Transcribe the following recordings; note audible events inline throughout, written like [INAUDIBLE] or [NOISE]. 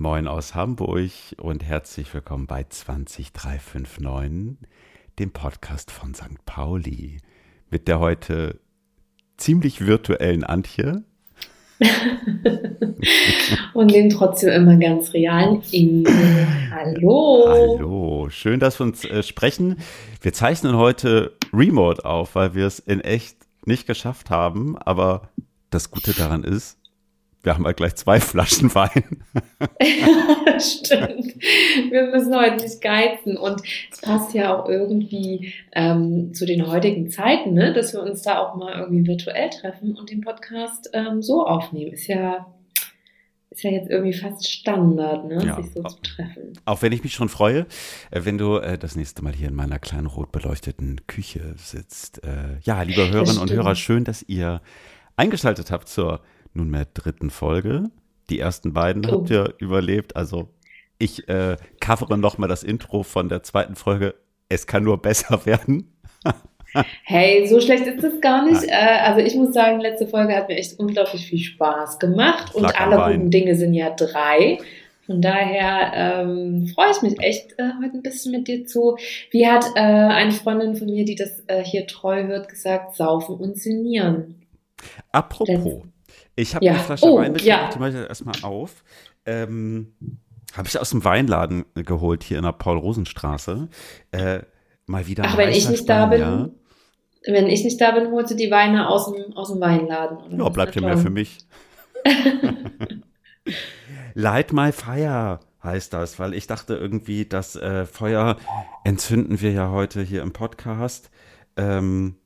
Moin aus Hamburg und herzlich willkommen bei 20359, dem Podcast von St. Pauli. Mit der heute ziemlich virtuellen Antje. [LAUGHS] und den trotzdem immer ganz realen Ingo. Hallo. Hallo, schön, dass wir uns äh, sprechen. Wir zeichnen heute Remote auf, weil wir es in echt nicht geschafft haben. Aber das Gute daran ist, wir haben halt gleich zwei [LAUGHS] Flaschen Wein. [LAUGHS] Stimmt. Wir müssen heute nicht geizen. Und es passt ja auch irgendwie ähm, zu den heutigen Zeiten, ne? dass wir uns da auch mal irgendwie virtuell treffen und den Podcast ähm, so aufnehmen. Ist ja, ist ja jetzt irgendwie fast Standard, ne? Ja. sich so zu treffen. Auch wenn ich mich schon freue, äh, wenn du äh, das nächste Mal hier in meiner kleinen rot beleuchteten Küche sitzt. Äh, ja, liebe Hörerinnen und Hörer, schön, dass ihr eingeschaltet habt zur nunmehr dritten Folge. Die ersten beiden oh. habt ihr überlebt. Also ich äh, covere nochmal das Intro von der zweiten Folge. Es kann nur besser [LAUGHS] werden. hey, so schlecht ist es gar nicht. Äh, also ich muss sagen, letzte Folge hat mir echt unglaublich viel Spaß gemacht. Und alle guten Dinge sind ja drei. Von daher ähm, freue ich mich echt äh, heute ein bisschen mit dir zu. Wie hat äh, eine Freundin von mir, die das äh, hier treu hört, gesagt, saufen und sinnieren. Apropos, ich habe ja. eine Flasche oh, Wein ja. die mache ich erstmal auf. Ähm, habe ich aus dem Weinladen geholt hier in der Paul-Rosen-Straße. Äh, mal wieder Ach, wenn ich nicht da bin, wenn ich nicht da bin, holst du die Weine aus dem, aus dem Weinladen. Ja, bleibt ja mehr für mich. [LAUGHS] Light My Fire heißt das, weil ich dachte irgendwie, das äh, Feuer entzünden wir ja heute hier im Podcast. Ähm,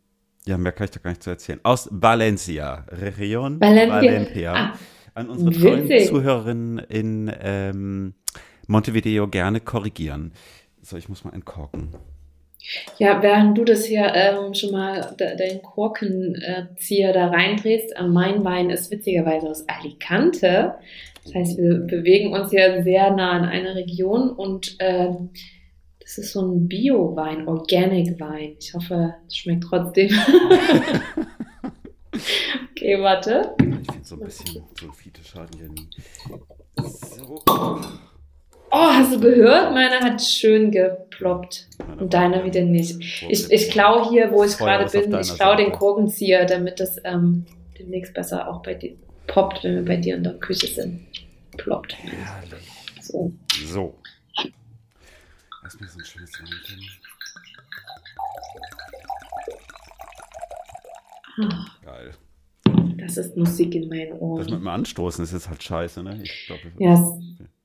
ja, mehr kann ich da gar nicht zu erzählen. Aus Valencia, Region Valencia. Valencia. Ah, An unsere treuen Zuhörerinnen in ähm, Montevideo gerne korrigieren. So, ich muss mal entkorken. Ja, während du das hier ähm, schon mal de den Korkenzieher da reindrehst, äh, mein Wein ist witzigerweise aus Alicante. Das heißt, wir bewegen uns hier sehr nah an einer Region und äh, das ist so ein Bio-Wein, Organic-Wein. Ich hoffe, es schmeckt trotzdem. [LAUGHS] okay, warte. Ich finde so ein bisschen Sulfite schaden ja nie. So. Oh, hast du gehört? Meiner hat schön geploppt. Und deiner wieder nicht. Ich, ich klaue hier, wo ich gerade bin, ich klaue den Korkenzieher, damit das ähm, demnächst besser auch bei dir poppt, wenn wir bei dir in der Küche sind. Ploppt. Herrlich. So. So. Mir so ein schönes Weinchen. Ah. Geil. Das ist Musik in meinen Ohren. Das mit dem Anstoßen ist jetzt halt scheiße, ne? Ich glaub, ja,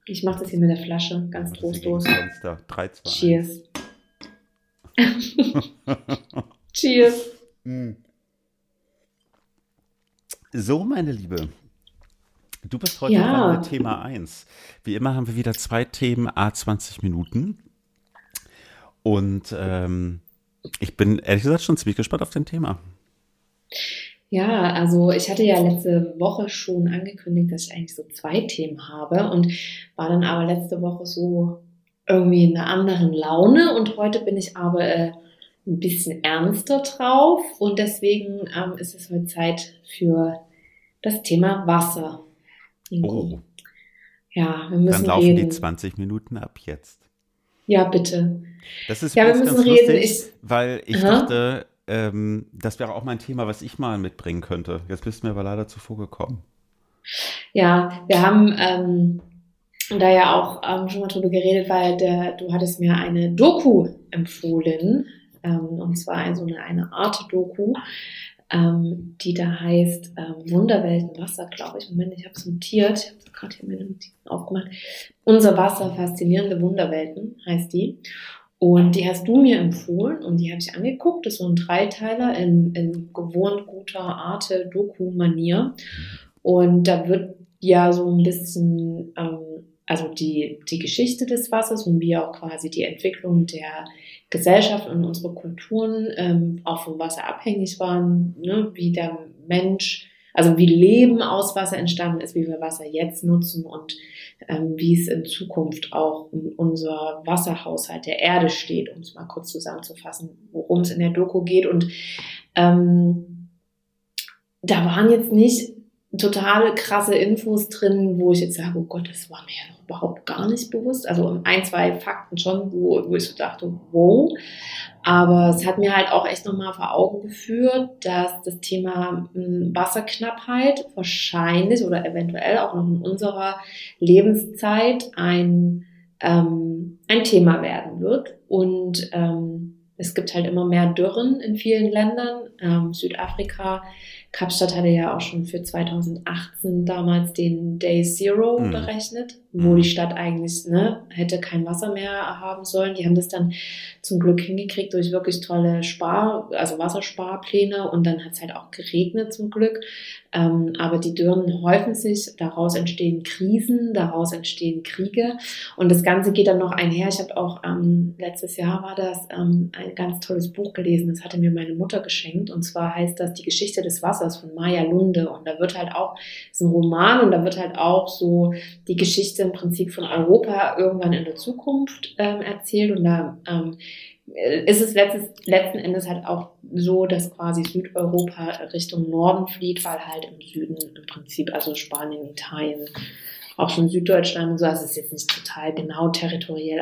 ich mache das hier mit der Flasche, ganz trostlos. 3, 2, Cheers. [LAUGHS] [LAUGHS] Cheers. Mm. So, meine Liebe. Du bist heute ja. Thema 1. Wie immer haben wir wieder zwei Themen, A20 Minuten. Und ähm, ich bin ehrlich gesagt schon ziemlich gespannt auf den Thema. Ja, also ich hatte ja letzte Woche schon angekündigt, dass ich eigentlich so zwei Themen habe und war dann aber letzte Woche so irgendwie in einer anderen Laune und heute bin ich aber äh, ein bisschen ernster drauf und deswegen ähm, ist es heute Zeit für das Thema Wasser. Oh. Ja, wir müssen Dann laufen reden. die 20 Minuten ab jetzt. Ja, bitte. Das ist ja, wir müssen reden. Lustig, ich, weil ich aha. dachte, ähm, das wäre auch mein Thema, was ich mal mitbringen könnte. Jetzt bist du mir aber leider zuvor gekommen. Ja, wir haben ähm, da ja auch ähm, schon mal drüber geredet, weil der, du hattest mir eine Doku empfohlen, ähm, und zwar so eine, eine Art Doku, ähm, die da heißt ähm, Wunderwelten Wasser, glaube ich. Moment, ich habe es notiert. Ich habe gerade hier meine Notizen aufgemacht. Unser Wasser, faszinierende Wunderwelten heißt die. Und die hast du mir empfohlen und die habe ich angeguckt. Das ist so ein Dreiteiler in, in gewohnt guter Arte, Doku-Manier. Und da wird ja so ein bisschen, ähm, also die, die Geschichte des Wassers und wie auch quasi die Entwicklung der Gesellschaft und unsere Kulturen ähm, auch vom Wasser abhängig waren, ne? wie der Mensch, also wie Leben aus Wasser entstanden ist, wie wir Wasser jetzt nutzen und wie es in Zukunft auch um unser Wasserhaushalt der Erde steht, um es mal kurz zusammenzufassen, worum es in der Doku geht. Und ähm, da waren jetzt nicht totale krasse Infos drin, wo ich jetzt sage, oh Gott, das war mir ja noch überhaupt gar nicht bewusst. Also ein, zwei Fakten schon, wo, wo ich so dachte, wow. Aber es hat mir halt auch echt nochmal vor Augen geführt, dass das Thema hm, Wasserknappheit wahrscheinlich oder eventuell auch noch in unserer Lebenszeit ein, ähm, ein Thema werden wird. Und ähm, es gibt halt immer mehr Dürren in vielen Ländern. Ähm, Südafrika Kapstadt hatte ja auch schon für 2018 damals den Day Zero mhm. berechnet, wo mhm. die Stadt eigentlich ne, hätte kein Wasser mehr haben sollen. Die haben das dann zum Glück hingekriegt durch wirklich tolle Spar, also Wassersparpläne und dann hat es halt auch geregnet zum Glück. Ähm, aber die Dürren häufen sich, daraus entstehen Krisen, daraus entstehen Kriege und das Ganze geht dann noch einher. Ich habe auch ähm, letztes Jahr war das ähm, ein ganz tolles Buch gelesen, das hatte mir meine Mutter geschenkt und zwar heißt das Die Geschichte des Wassers von Maya Lunde. Und da wird halt auch, ist ein Roman und da wird halt auch so die Geschichte im Prinzip von Europa irgendwann in der Zukunft ähm, erzählt. Und da ähm, ist es letztes, letzten Endes halt auch so, dass quasi Südeuropa Richtung Norden flieht, weil halt im Süden im Prinzip, also Spanien, Italien, auch schon Süddeutschland und so, also es ist jetzt nicht total genau territoriell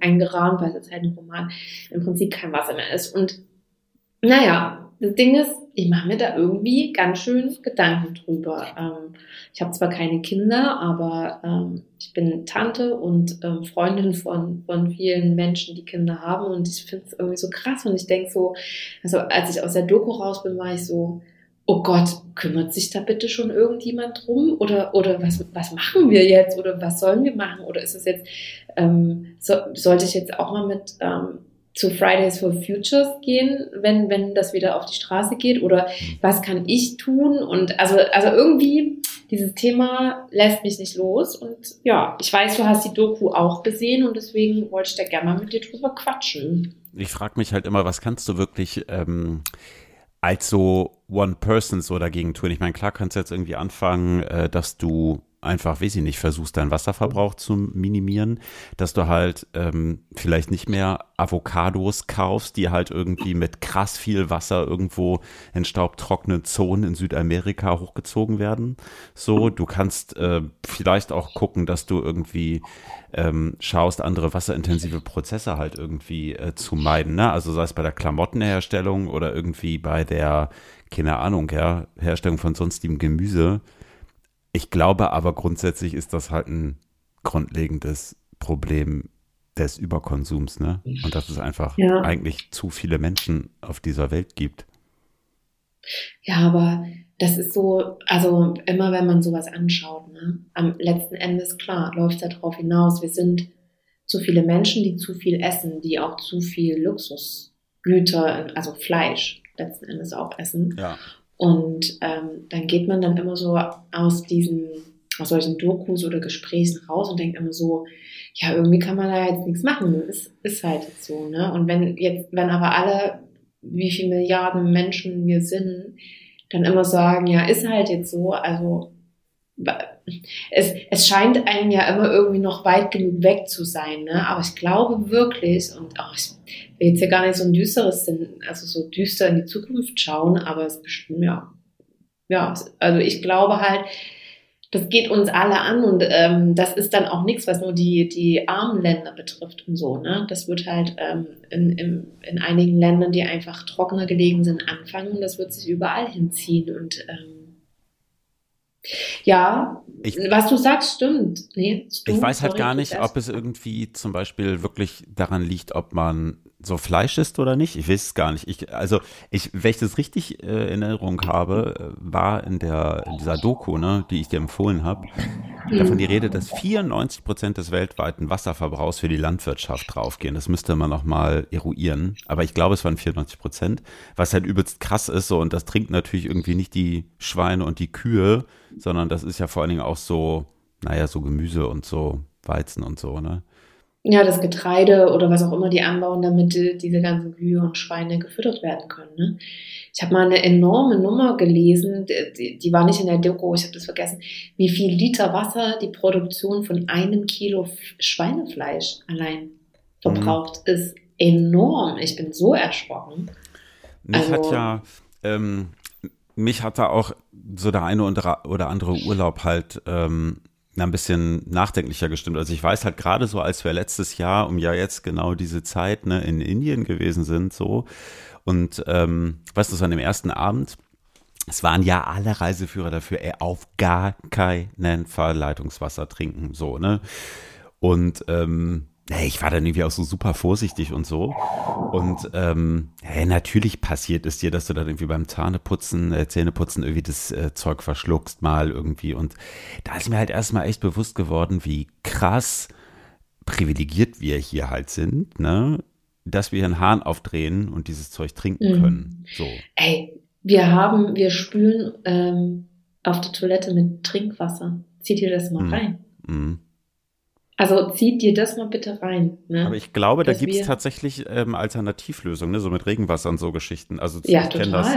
eingerahmt, weil es jetzt halt ein Roman im Prinzip kein Wasser mehr ist. Und naja, das Ding ist, ich mache mir da irgendwie ganz schön Gedanken drüber. Ähm, ich habe zwar keine Kinder, aber ähm, ich bin Tante und ähm, Freundin von, von vielen Menschen, die Kinder haben und ich finde es irgendwie so krass und ich denke so, also als ich aus der Doku raus bin, war ich so, oh Gott, kümmert sich da bitte schon irgendjemand drum? Oder, oder was, was machen wir jetzt? Oder was sollen wir machen? Oder ist es jetzt, ähm, so, sollte ich jetzt auch mal mit ähm, zu Fridays for Futures gehen, wenn, wenn das wieder auf die Straße geht? Oder mhm. was kann ich tun? Und also, also irgendwie, dieses Thema lässt mich nicht los. Und ja, ich weiß, du hast die Doku auch gesehen und deswegen wollte ich da gerne mal mit dir drüber quatschen. Ich frage mich halt immer, was kannst du wirklich ähm, als so One Person so dagegen tun? Ich meine, klar kannst du jetzt irgendwie anfangen, äh, dass du einfach, weiß ich nicht, versuchst deinen Wasserverbrauch zu minimieren, dass du halt ähm, vielleicht nicht mehr Avocados kaufst, die halt irgendwie mit krass viel Wasser irgendwo in staubtrockenen Zonen in Südamerika hochgezogen werden. So, du kannst äh, vielleicht auch gucken, dass du irgendwie ähm, schaust, andere wasserintensive Prozesse halt irgendwie äh, zu meiden. Ne? Also sei es bei der Klamottenherstellung oder irgendwie bei der, keine Ahnung, ja, Herstellung von sonstigem Gemüse ich glaube aber grundsätzlich ist das halt ein grundlegendes Problem des Überkonsums, ne? Und dass es einfach ja. eigentlich zu viele Menschen auf dieser Welt gibt. Ja, aber das ist so, also immer wenn man sowas anschaut, ne? Am letzten Endes, klar, läuft es darauf hinaus, wir sind zu viele Menschen, die zu viel essen, die auch zu viel Luxusgüter, also Fleisch letzten Endes auch essen. Ja. Und ähm, dann geht man dann immer so aus diesen, aus solchen Dokus oder Gesprächen raus und denkt immer so, ja, irgendwie kann man da jetzt nichts machen. Ist, ist halt jetzt so, ne? Und wenn jetzt, wenn aber alle, wie viele Milliarden Menschen wir sind, dann immer sagen, ja, ist halt jetzt so, also es, es scheint einem ja immer irgendwie noch weit genug weg zu sein, ne? aber ich glaube wirklich, und oh, ich will jetzt hier gar nicht so ein düsteres Sinn, also so düster in die Zukunft schauen, aber es bestimmt, ja, ja, also ich glaube halt, das geht uns alle an und ähm, das ist dann auch nichts, was nur die, die armen Länder betrifft und so. Ne? Das wird halt ähm, in, in, in einigen Ländern, die einfach trockener gelegen sind, anfangen und das wird sich überall hinziehen und ähm, ja, ich, was du sagst, stimmt. Nee, stimmt. Ich weiß halt gar nicht, ob es irgendwie zum Beispiel wirklich daran liegt, ob man so Fleisch isst oder nicht. Ich weiß es gar nicht. Ich, also, ich, wenn ich das richtig äh, in Erinnerung habe, äh, war in der in dieser Doku, ne, die ich dir empfohlen habe, davon die Rede, dass 94 Prozent des weltweiten Wasserverbrauchs für die Landwirtschaft draufgehen. Das müsste man noch mal eruieren. Aber ich glaube, es waren 94 Prozent, was halt übelst krass ist. So und das trinkt natürlich irgendwie nicht die Schweine und die Kühe, sondern das ist ja vor allen Dingen auch so, naja, so Gemüse und so Weizen und so, ne? ja, das Getreide oder was auch immer die anbauen, damit diese ganzen Kühe und Schweine gefüttert werden können. Ne? Ich habe mal eine enorme Nummer gelesen, die, die war nicht in der Doku, ich habe das vergessen, wie viel Liter Wasser die Produktion von einem Kilo Schweinefleisch allein verbraucht, mhm. ist enorm. Ich bin so erschrocken. Mich also, hat ja ähm, mich hat da auch so der eine oder andere Urlaub halt ähm, ein bisschen nachdenklicher gestimmt. Also ich weiß halt gerade so, als wir letztes Jahr, um ja jetzt genau diese Zeit ne, in Indien gewesen sind, so und ähm, weißt du, so an dem ersten Abend, es waren ja alle Reiseführer dafür, ey, auf gar keinen Fall Leitungswasser trinken, so, ne? Und ähm, ich war dann irgendwie auch so super vorsichtig und so. Und ähm, hey, natürlich passiert es dir, dass du dann irgendwie beim Zahneputzen, äh, Zähneputzen irgendwie das äh, Zeug verschluckst mal irgendwie. Und da ist mir halt erstmal echt bewusst geworden, wie krass privilegiert wir hier halt sind, ne? Dass wir einen Hahn aufdrehen und dieses Zeug trinken mhm. können. So. Ey, wir haben, wir spülen ähm, auf der Toilette mit Trinkwasser. Zieht ihr das mal mhm. rein? Mhm. Also zieht dir das mal bitte rein. Ne? Aber ich glaube, da gibt es tatsächlich ähm, Alternativlösungen, ne? so mit Regenwasser und so Geschichten. Also ja, ich total. Das,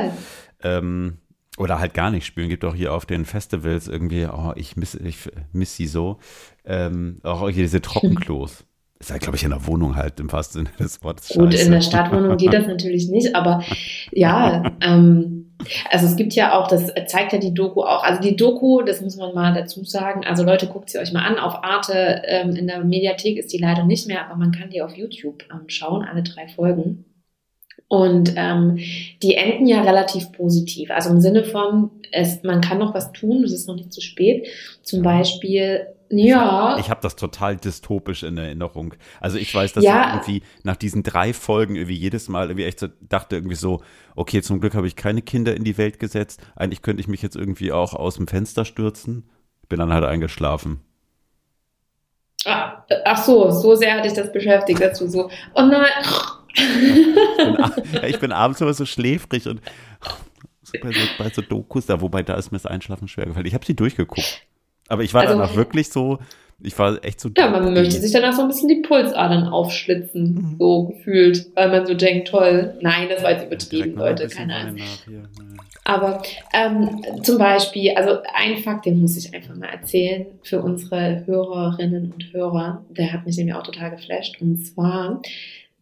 ähm, oder halt gar nicht spülen. Gibt auch hier auf den Festivals irgendwie, oh, ich miss, ich miss sie so. Ähm, auch hier diese [LAUGHS] Trockenklos. Ist ja, glaube ich, in der Wohnung halt im wahrsten Sinne des Wortes. Gut, in der Stadtwohnung geht das natürlich nicht, aber ja, [LAUGHS] ähm, also es gibt ja auch, das zeigt ja die Doku auch. Also die Doku, das muss man mal dazu sagen. Also Leute, guckt sie euch mal an. Auf Arte ähm, in der Mediathek ist die leider nicht mehr, aber man kann die auf YouTube ähm, schauen, alle drei Folgen. Und ähm, die enden ja relativ positiv. Also im Sinne von, es, man kann noch was tun, es ist noch nicht zu spät. Zum Beispiel ja. Ich habe das total dystopisch in Erinnerung. Also ich weiß, dass ja. ich irgendwie nach diesen drei Folgen irgendwie jedes Mal irgendwie echt so dachte irgendwie so, okay, zum Glück habe ich keine Kinder in die Welt gesetzt. Eigentlich könnte ich mich jetzt irgendwie auch aus dem Fenster stürzen. Bin dann halt eingeschlafen. Ah, ach so, so sehr hatte ich das beschäftigt, dass du so, oh nein. ich, bin, ich bin abends immer so schläfrig und bei so, bei so Dokus da, wobei da ist mir das Einschlafen schwer gefallen. Ich habe sie durchgeguckt. Aber ich war also, danach wirklich so, ich war echt so. Ja, man möchte sich danach so ein bisschen die Pulsadern aufschlitzen, mhm. so gefühlt, weil man so denkt, toll, nein, das war jetzt übertrieben, Leute, keine Ahnung. Aber ähm, zum Beispiel, also ein Fakt, den muss ich einfach mal erzählen für unsere Hörerinnen und Hörer, der hat mich nämlich auch total geflasht. Und zwar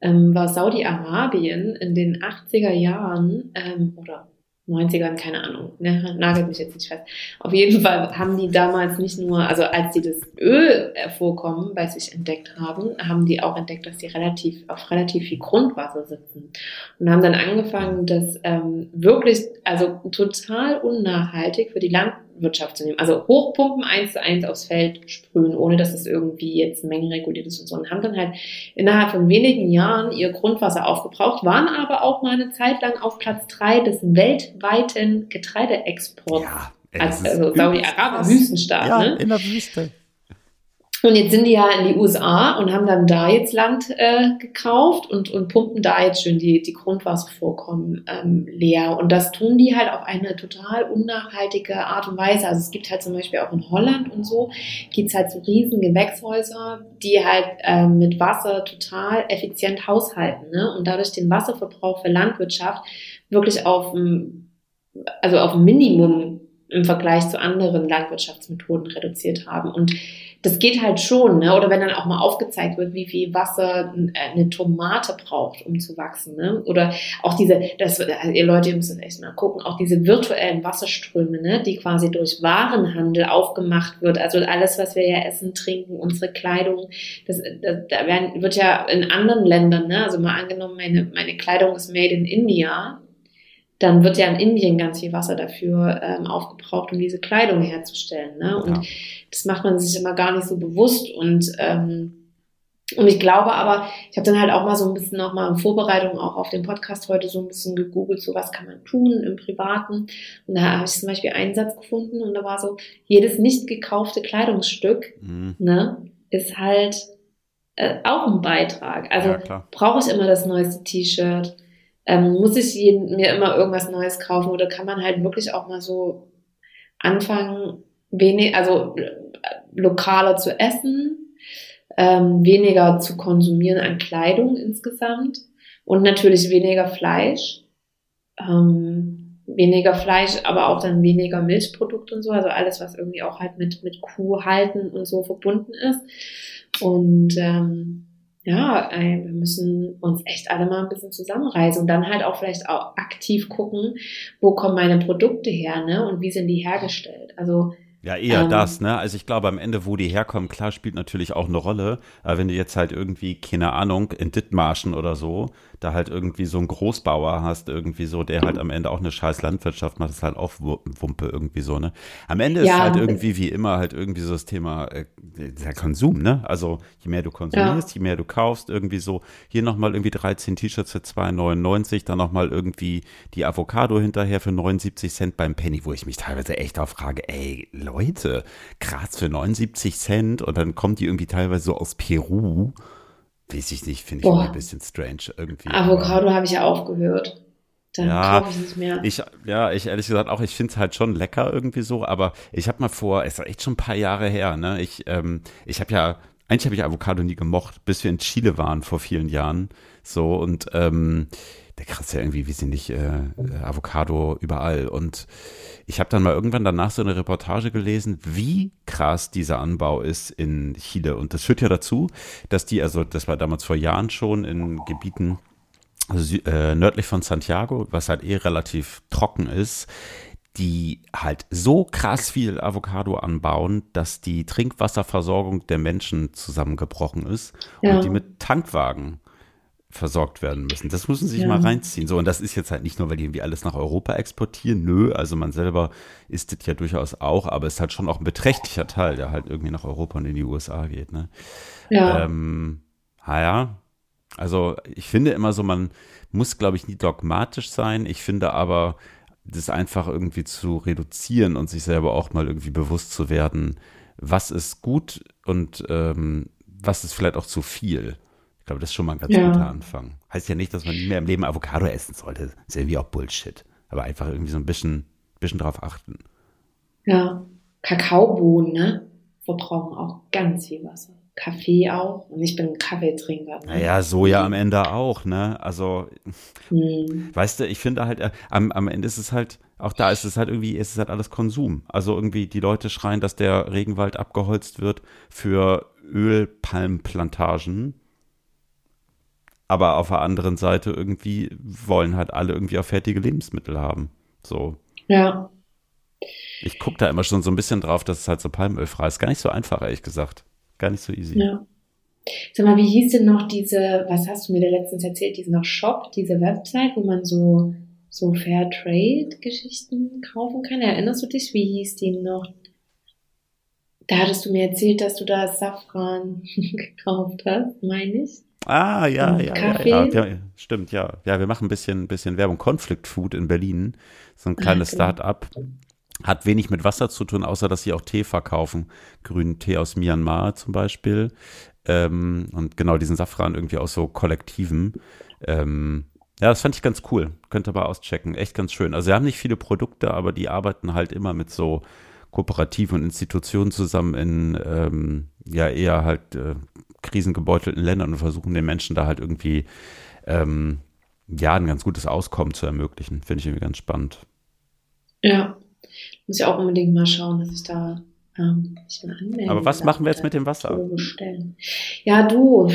ähm, war Saudi-Arabien in den 80er Jahren ähm, oder 90ern, keine Ahnung, ne, nagelt mich jetzt nicht fest. Auf jeden Fall haben die damals nicht nur, also als sie das Ölvorkommen bei sich entdeckt haben, haben die auch entdeckt, dass sie relativ auf relativ viel Grundwasser sitzen und haben dann angefangen, das ähm, wirklich, also total unnachhaltig für die Land Wirtschaft zu nehmen. Also Hochpumpen eins zu eins aufs Feld sprühen, ohne dass es irgendwie jetzt mengenreguliert ist und so. Und haben dann halt innerhalb von wenigen Jahren ihr Grundwasser aufgebraucht, waren aber auch mal eine Zeit lang auf Platz drei des weltweiten Getreideexports. Ja, also Saudi-Arabien, Wüstenstaat. Ja, ne? in der Wüste. Und jetzt sind die ja in die USA und haben dann da jetzt Land äh, gekauft und, und pumpen da jetzt schön die, die Grundwasservorkommen ähm, leer. Und das tun die halt auf eine total unnachhaltige Art und Weise. Also es gibt halt zum Beispiel auch in Holland und so, gibt's halt so riesen Gewächshäuser, die halt ähm, mit Wasser total effizient haushalten ne? und dadurch den Wasserverbrauch für Landwirtschaft wirklich auf, also auf ein Minimum im Vergleich zu anderen Landwirtschaftsmethoden reduziert haben. Und das geht halt schon, ne? Oder wenn dann auch mal aufgezeigt wird, wie viel Wasser äh, eine Tomate braucht, um zu wachsen, ne? Oder auch diese, das, also ihr Leute, ihr müsst echt mal gucken, auch diese virtuellen Wasserströme, ne? Die quasi durch Warenhandel aufgemacht wird. Also alles, was wir ja essen, trinken, unsere Kleidung, das, das da werden, wird ja in anderen Ländern, ne? Also mal angenommen, meine, meine Kleidung ist made in India, dann wird ja in Indien ganz viel Wasser dafür ähm, aufgebraucht, um diese Kleidung herzustellen. Ne? Und ja. das macht man sich immer gar nicht so bewusst. Und, ähm, und ich glaube aber, ich habe dann halt auch mal so ein bisschen noch mal in Vorbereitung auch auf den Podcast heute so ein bisschen gegoogelt, so was kann man tun im Privaten. Und da habe ich zum Beispiel einen Satz gefunden und da war so, jedes nicht gekaufte Kleidungsstück mhm. ne, ist halt äh, auch ein Beitrag. Also ja, brauche ich immer das neueste T-Shirt ähm, muss ich mir immer irgendwas Neues kaufen oder kann man halt wirklich auch mal so anfangen, wenig, also äh, lokaler zu essen, ähm, weniger zu konsumieren an Kleidung insgesamt und natürlich weniger Fleisch. Ähm, weniger Fleisch, aber auch dann weniger Milchprodukte und so, also alles, was irgendwie auch halt mit, mit Kuh halten und so verbunden ist. Und ähm, ja, wir müssen uns echt alle mal ein bisschen zusammenreißen und dann halt auch vielleicht auch aktiv gucken, wo kommen meine Produkte her, ne? Und wie sind die hergestellt? Also ja, eher ähm, das, ne? Also ich glaube, am Ende, wo die herkommen, klar spielt natürlich auch eine Rolle. Aber wenn du jetzt halt irgendwie, keine Ahnung, in Dithmarschen oder so, da halt irgendwie so einen Großbauer hast, irgendwie so, der halt am Ende auch eine scheiß Landwirtschaft macht, ist halt auch Wumpe irgendwie so, ne? Am Ende ja, ist halt irgendwie wie immer halt irgendwie so das Thema äh, der Konsum, ne? Also je mehr du konsumierst, ja. je mehr du kaufst, irgendwie so, hier nochmal irgendwie 13 T-Shirts für 2,99, dann nochmal irgendwie die Avocado hinterher für 79 Cent beim Penny, wo ich mich teilweise echt auch frage, ey, Leute, krass für 79 Cent und dann kommt die irgendwie teilweise so aus Peru Weiß ich nicht, finde ich ein bisschen strange irgendwie. Avocado habe ich ja aufgehört. Dann ja, kaufe ich nicht mehr. Ich, ja, ich ehrlich gesagt auch, ich finde es halt schon lecker irgendwie so, aber ich habe mal vor, es ist echt schon ein paar Jahre her, ne? Ich, ähm, ich habe ja, eigentlich habe ich Avocado nie gemocht, bis wir in Chile waren vor vielen Jahren. So und ähm, der krass ja irgendwie, wie sie nicht, äh, Avocado überall. Und ich habe dann mal irgendwann danach so eine Reportage gelesen, wie krass dieser Anbau ist in Chile. Und das führt ja dazu, dass die, also das war damals vor Jahren schon in Gebieten also, äh, nördlich von Santiago, was halt eh relativ trocken ist, die halt so krass viel Avocado anbauen, dass die Trinkwasserversorgung der Menschen zusammengebrochen ist ja. und die mit Tankwagen versorgt werden müssen. Das müssen sie sich ja. mal reinziehen. So, und das ist jetzt halt nicht nur, weil die irgendwie alles nach Europa exportieren. Nö, also man selber isst das ja durchaus auch, aber es ist halt schon auch ein beträchtlicher Teil, der halt irgendwie nach Europa und in die USA geht. Ne? Ja. Ähm, naja, also ich finde immer so, man muss, glaube ich, nie dogmatisch sein. Ich finde aber, das einfach irgendwie zu reduzieren und sich selber auch mal irgendwie bewusst zu werden, was ist gut und ähm, was ist vielleicht auch zu viel glaube, das ist schon mal ein ganz ja. guter Anfang. Heißt ja nicht, dass man nie mehr im Leben Avocado essen sollte. Das ist irgendwie auch Bullshit. Aber einfach irgendwie so ein bisschen, bisschen drauf achten. Ja, Kakaobohnen, ne? Verbrauchen auch ganz viel Wasser. Kaffee auch. Und ich bin Kaffeetrinker. Ne? Naja, Soja am Ende auch, ne? Also, hm. weißt du, ich finde halt, äh, am, am Ende ist es halt, auch da ist es halt irgendwie, ist es halt alles Konsum. Also irgendwie die Leute schreien, dass der Regenwald abgeholzt wird für Ölpalmplantagen aber auf der anderen Seite irgendwie wollen halt alle irgendwie auch fertige Lebensmittel haben. So. Ja. Ich gucke da immer schon so ein bisschen drauf, dass es halt so palmölfrei ist. Gar nicht so einfach, ehrlich gesagt. Gar nicht so easy. Ja. Sag mal, wie hieß denn noch diese, was hast du mir da letztens erzählt, diesen noch Shop, diese Website, wo man so, so Fairtrade-Geschichten kaufen kann? Erinnerst du dich, wie hieß die noch? Da hattest du mir erzählt, dass du da Safran [LAUGHS] gekauft hast, meine ich. Ah, ja, ja, ja, ja, ja, Stimmt, ja. Ja, wir machen ein bisschen, bisschen Werbung. Conflict Food in Berlin. So ein kleines genau. Start-up. Hat wenig mit Wasser zu tun, außer dass sie auch Tee verkaufen. Grünen Tee aus Myanmar zum Beispiel. Ähm, und genau diesen Safran irgendwie aus so Kollektiven. Ähm, ja, das fand ich ganz cool. Könnt ihr mal auschecken. Echt ganz schön. Also, sie haben nicht viele Produkte, aber die arbeiten halt immer mit so Kooperativen und Institutionen zusammen in, ähm, ja, eher halt äh, krisengebeutelten Ländern und versuchen den Menschen da halt irgendwie ähm, ja ein ganz gutes Auskommen zu ermöglichen. Finde ich irgendwie ganz spannend. Ja, muss ich auch unbedingt mal schauen, dass ich da ähm, mich mal anmelde. Aber was machen wir jetzt mit dem Wasser? Bestellen. Ja, du.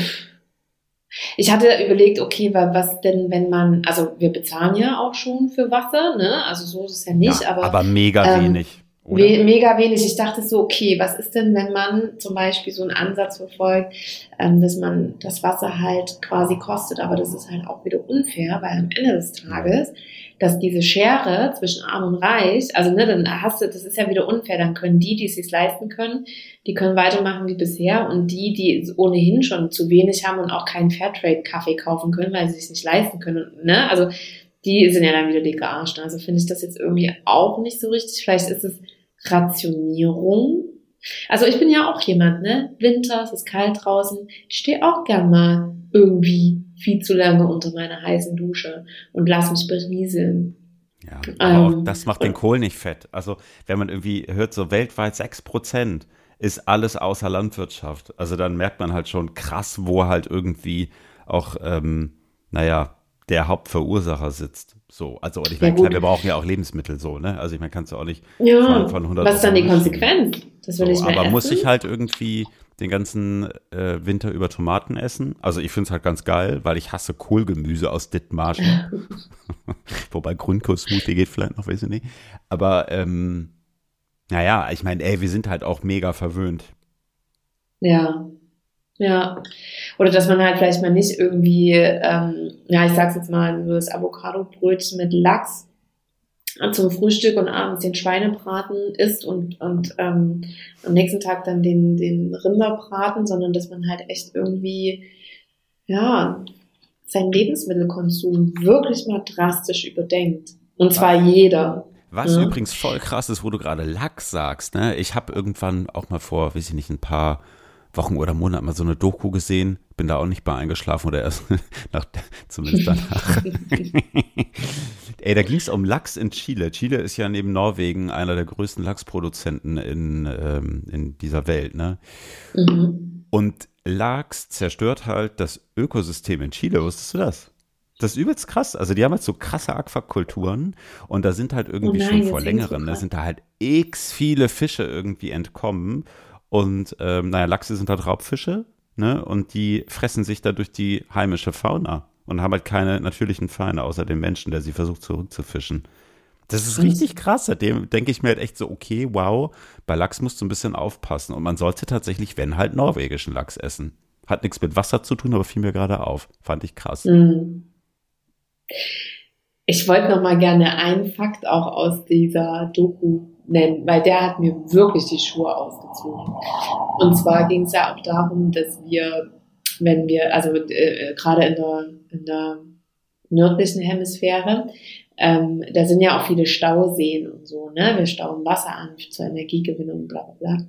Ich hatte überlegt, okay, was denn, wenn man, also wir bezahlen ja auch schon für Wasser, ne? Also so ist es ja nicht, ja, aber. Aber mega ähm, wenig. Oder? Mega wenig. Ich dachte so, okay, was ist denn, wenn man zum Beispiel so einen Ansatz verfolgt, ähm, dass man das Wasser halt quasi kostet, aber das ist halt auch wieder unfair, weil am Ende des Tages, dass diese Schere zwischen Arm und Reich, also ne, dann hast du, das ist ja wieder unfair, dann können die, die es sich leisten können, die können weitermachen wie bisher und die, die ohnehin schon zu wenig haben und auch keinen Fairtrade-Kaffee kaufen können, weil sie sich nicht leisten können, ne, also die sind ja dann wieder die gearscht. Also finde ich das jetzt irgendwie auch nicht so richtig. Vielleicht ist es Rationierung. Also ich bin ja auch jemand, ne? Winter, es ist kalt draußen. Ich stehe auch gern mal irgendwie viel zu lange unter meiner heißen Dusche und lass mich berieseln. Ja, aber ähm, auch das macht den Kohl nicht fett. Also wenn man irgendwie hört, so weltweit sechs Prozent ist alles außer Landwirtschaft. Also dann merkt man halt schon krass, wo halt irgendwie auch, ähm, naja, der Hauptverursacher sitzt. So, also und ich meine, klar, wir brauchen ja auch Lebensmittel so, ne? Also ich meine, kannst du auch nicht ja, von, von 100 Was ist dann die Konsequenz? Das will so, ich mehr Aber essen? muss ich halt irgendwie den ganzen äh, Winter über Tomaten essen? Also ich finde es halt ganz geil, weil ich hasse Kohlgemüse aus Dithmarschen. [LAUGHS] [LAUGHS] Wobei Grünkohlsmoothie geht vielleicht noch, weiß ich nicht. Aber ähm, naja, ich meine, ey, wir sind halt auch mega verwöhnt. Ja, ja. Oder dass man halt vielleicht mal nicht irgendwie, ähm, ja, ich sag's jetzt mal, nur das Avocado-Brötchen mit Lachs zum Frühstück und abends den Schweinebraten isst und, und ähm, am nächsten Tag dann den, den Rinderbraten, sondern dass man halt echt irgendwie, ja, seinen Lebensmittelkonsum wirklich mal drastisch überdenkt. Und zwar jeder. Was ja. übrigens voll krass ist, wo du gerade Lachs sagst, ne? Ich habe irgendwann auch mal vor, weiß ich nicht, ein paar Wochen oder Monaten mal so eine Doku gesehen, bin da auch nicht bei eingeschlafen oder erst [LAUGHS] nach, zumindest danach. [LAUGHS] Ey, da ging es um Lachs in Chile. Chile ist ja neben Norwegen einer der größten Lachsproduzenten in, ähm, in dieser Welt, ne? Mhm. Und Lachs zerstört halt das Ökosystem in Chile. Wusstest du das? Das ist übelst krass. Also die haben halt so krasse Aquakulturen und da sind halt irgendwie oh nein, schon vor längerem, da sind da halt x viele Fische irgendwie entkommen und ähm, naja, Lachse sind halt Raubfische, ne? Und die fressen sich da durch die heimische Fauna und haben halt keine natürlichen Feinde außer dem Menschen, der sie versucht zurückzufischen. Das ist richtig krass. Seitdem denke ich mir halt echt so, okay, wow, bei Lachs musst du ein bisschen aufpassen. Und man sollte tatsächlich, wenn halt, norwegischen Lachs essen. Hat nichts mit Wasser zu tun, aber fiel mir gerade auf. Fand ich krass. Mhm. Ich wollte noch mal gerne einen Fakt auch aus dieser Doku nennen, weil der hat mir wirklich die Schuhe ausgezogen. Und zwar ging es ja auch darum, dass wir, wenn wir, also äh, gerade in der, in der nördlichen Hemisphäre, ähm, da sind ja auch viele Stauseen und so, ne? Wir stauen Wasser an zur Energiegewinnung, bla bla bla.